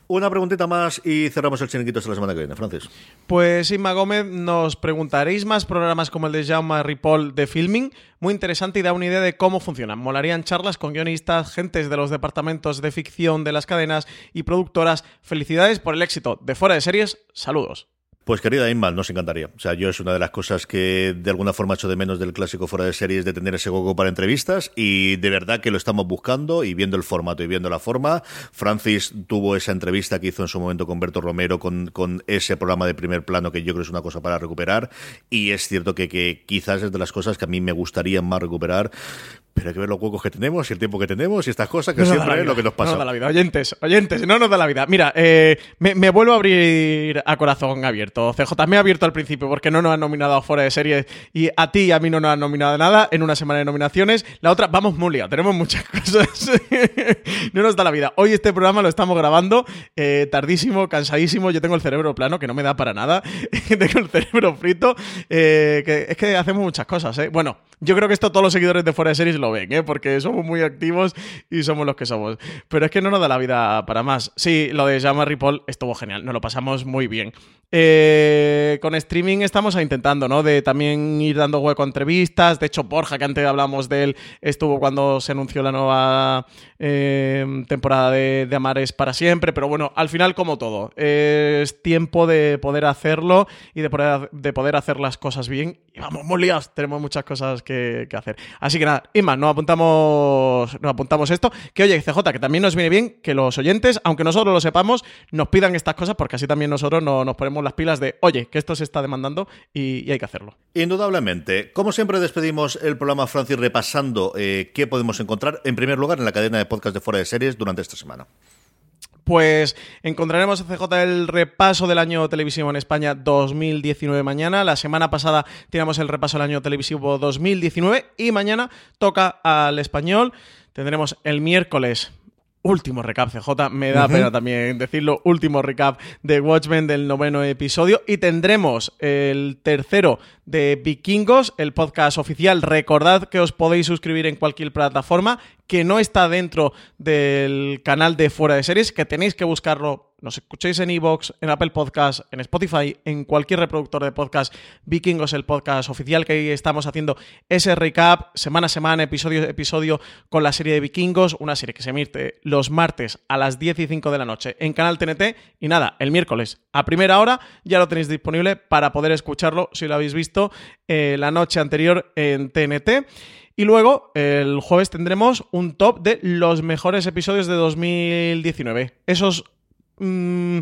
Una preguntita más y cerramos el chiringuito hasta la semana que viene, Francis. Pues Inma Gómez, nos preguntaréis más programas como el de Jaume Ripoll de Filming. Muy interesante y da una idea de cómo funcionan. Molarían charlas con guionistas, gentes de los departamentos de ficción de las cadenas y productoras. Felicidades por el éxito de Fuera de Series. Saludos. Pues querida Inma, nos encantaría. O sea, yo es una de las cosas que de alguna forma echo de menos del clásico fuera de series de tener ese juego para entrevistas y de verdad que lo estamos buscando y viendo el formato y viendo la forma. Francis tuvo esa entrevista que hizo en su momento con Berto Romero con, con ese programa de primer plano que yo creo es una cosa para recuperar y es cierto que, que quizás es de las cosas que a mí me gustaría más recuperar pero hay que ver los huecos que tenemos y el tiempo que tenemos y estas cosas que siempre es lo que nos pasa. No nos da la vida. Oyentes, oyentes, no nos da la vida. Mira, eh, me, vuelvo a abrir a corazón abierto. CJ me ha abierto al principio porque no nos han nominado fuera de serie y a ti y a mí no nos han nominado nada en una semana de nominaciones. La otra, vamos muy tenemos muchas cosas. no nos da la vida. Hoy este programa lo estamos grabando eh, tardísimo, cansadísimo. Yo tengo el cerebro plano que no me da para nada. tengo el cerebro frito. Eh, que es que hacemos muchas cosas. Bueno, yo creo que esto todos los seguidores de fuera de series lo ven, ¿eh? porque somos muy activos y somos los que somos. Pero es que no nos da la vida para más. Sí, lo de Llama Ripoll estuvo genial, nos lo pasamos muy bien. Eh, con streaming estamos intentando, ¿no? De también ir dando hueco a entrevistas. De hecho, Borja, que antes hablamos de él, estuvo cuando se anunció la nueva eh, temporada de, Amares para siempre. Pero bueno, al final, como todo, es tiempo de poder hacerlo y de poder, de poder hacer las cosas bien. Y vamos, muy liados, tenemos muchas cosas que, hacer. Así que nada, Inma, nos apuntamos, nos apuntamos esto. Que oye, CJ, que también nos viene bien que los oyentes, aunque nosotros lo sepamos, nos pidan estas cosas porque así también nosotros no, nos ponemos las pilas de, oye, que esto se está demandando y, hay que hacerlo. Indudablemente. Como siempre, despedimos el programa Francis repasando eh, qué podemos encontrar, en primer lugar, en la cadena de podcast de Fuera de Series durante esta semana pues encontraremos a CJ el repaso del año televisivo en España 2019 mañana. La semana pasada teníamos el repaso del año televisivo 2019 y mañana toca al español. Tendremos el miércoles último recap CJ, me da pena también decirlo, último recap de Watchmen del noveno episodio. Y tendremos el tercero de Vikingos, el podcast oficial. Recordad que os podéis suscribir en cualquier plataforma, que no está dentro del canal de Fuera de Series, que tenéis que buscarlo nos escuchéis en Evox, en Apple Podcast, en Spotify, en cualquier reproductor de podcast, Vikingos, el podcast oficial que estamos haciendo ese recap semana a semana, episodio a episodio con la serie de Vikingos, una serie que se emite los martes a las 10 y 5 de la noche en Canal TNT y nada, el miércoles a primera hora ya lo tenéis disponible para poder escucharlo si lo habéis visto eh, la noche anterior en TNT. Y luego, el jueves tendremos un top de los mejores episodios de 2019. Esos. Mm,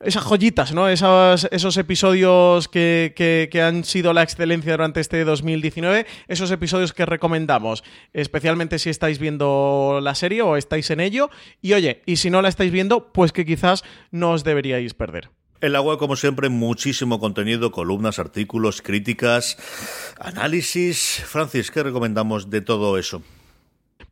esas joyitas, ¿no? Esos, esos episodios que, que- que han sido la excelencia durante este 2019. Esos episodios que recomendamos, especialmente si estáis viendo la serie o estáis en ello. Y oye, y si no la estáis viendo, pues que quizás no os deberíais perder. La web, como siempre, muchísimo contenido, columnas, artículos, críticas, análisis. Francis, ¿qué recomendamos de todo eso?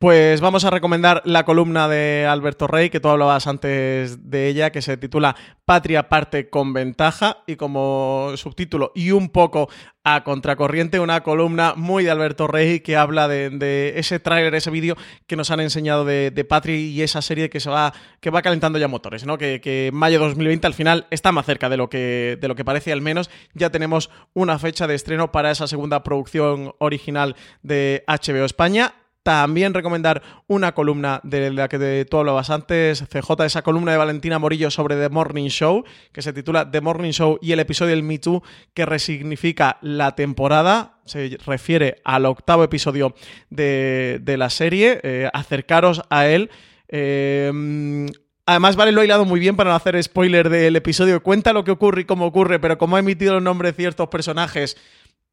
Pues vamos a recomendar la columna de Alberto Rey, que tú hablabas antes de ella, que se titula Patria parte con ventaja, y como subtítulo y un poco a contracorriente, una columna muy de Alberto Rey que habla de, ese tráiler, ese vídeo que nos han enseñado de, de Patria y esa serie que se va, que va calentando ya motores, ¿no? Que, que mayo 2020 al final está más cerca de lo que, de lo que parece, al menos ya tenemos una fecha de estreno para esa segunda producción original de HBO España. También recomendar una columna de la que tú hablabas antes, CJ, esa columna de Valentina Morillo sobre The Morning Show, que se titula The Morning Show y el episodio del Me Too, que resignifica la temporada. Se refiere al octavo episodio de, la serie. Eh, acercaros a él. Eh, Además, Vale lo ha hilado muy bien para no hacer spoiler del episodio. Cuenta lo que ocurre y cómo ocurre, pero como ha emitido el nombre de ciertos personajes,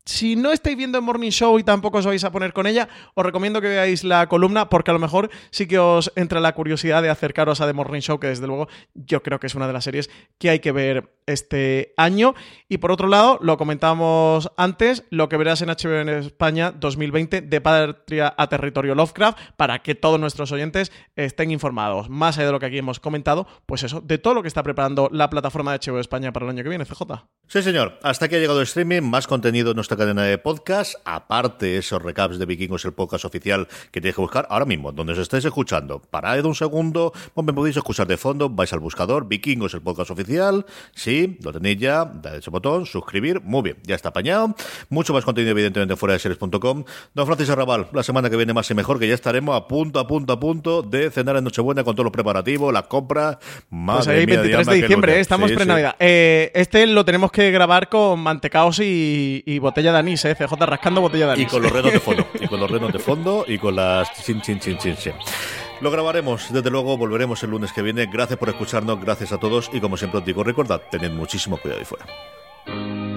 si no estáis viendo el Morning Show y tampoco os vais a poner con ella, os recomiendo que veáis la columna porque a lo mejor sí que os entra la curiosidad de acercaros a The Morning Show, que desde luego yo creo que es una de las series que hay que ver este año. Y por otro lado, lo comentamos antes, lo que verás en HBO en España 2020 de Patria a Territorio Lovecraft, para que todos nuestros oyentes estén informados, más allá de lo que aquí hemos comentado, pues eso, de todo lo que está preparando la plataforma de HBO España para el año que viene, CJ. Sí, señor. Hasta aquí ha llegado el streaming. Más contenido en nuestra cadena de podcast. Aparte, esos recaps de Vikingos, el podcast oficial que tenéis que buscar ahora mismo, donde os estáis escuchando. Parad un segundo. pues me podéis escuchar de fondo. Vais al buscador. Vikingos, el podcast oficial. Sí, lo tenéis ya. Dale ese botón. Suscribir. Muy bien. Ya está apañado. Mucho más contenido, evidentemente, fuera de series.com. Don Francis Arrabal, la semana que viene más y mejor, que ya estaremos a punto, a punto, a punto de cenar en Nochebuena con todos los preparativos, las compras. Madre Pues ahí, mía, 23 Diana, de diciembre. ¿eh? estamos Sí, sí. pre-Navidad. Eh, este lo tenemos que grabar con mantecaos y, y botella de anís, ¿eh? CJ rascando botella de anís. Y con los renos de fondo. Y con los renos de fondo y con las chin, chin, chin, chin, chin. Lo grabaremos, desde luego, volveremos el lunes que viene. Gracias por escucharnos, gracias a todos. Y como siempre os digo, recordad, tened muchísimo cuidado ahí fuera.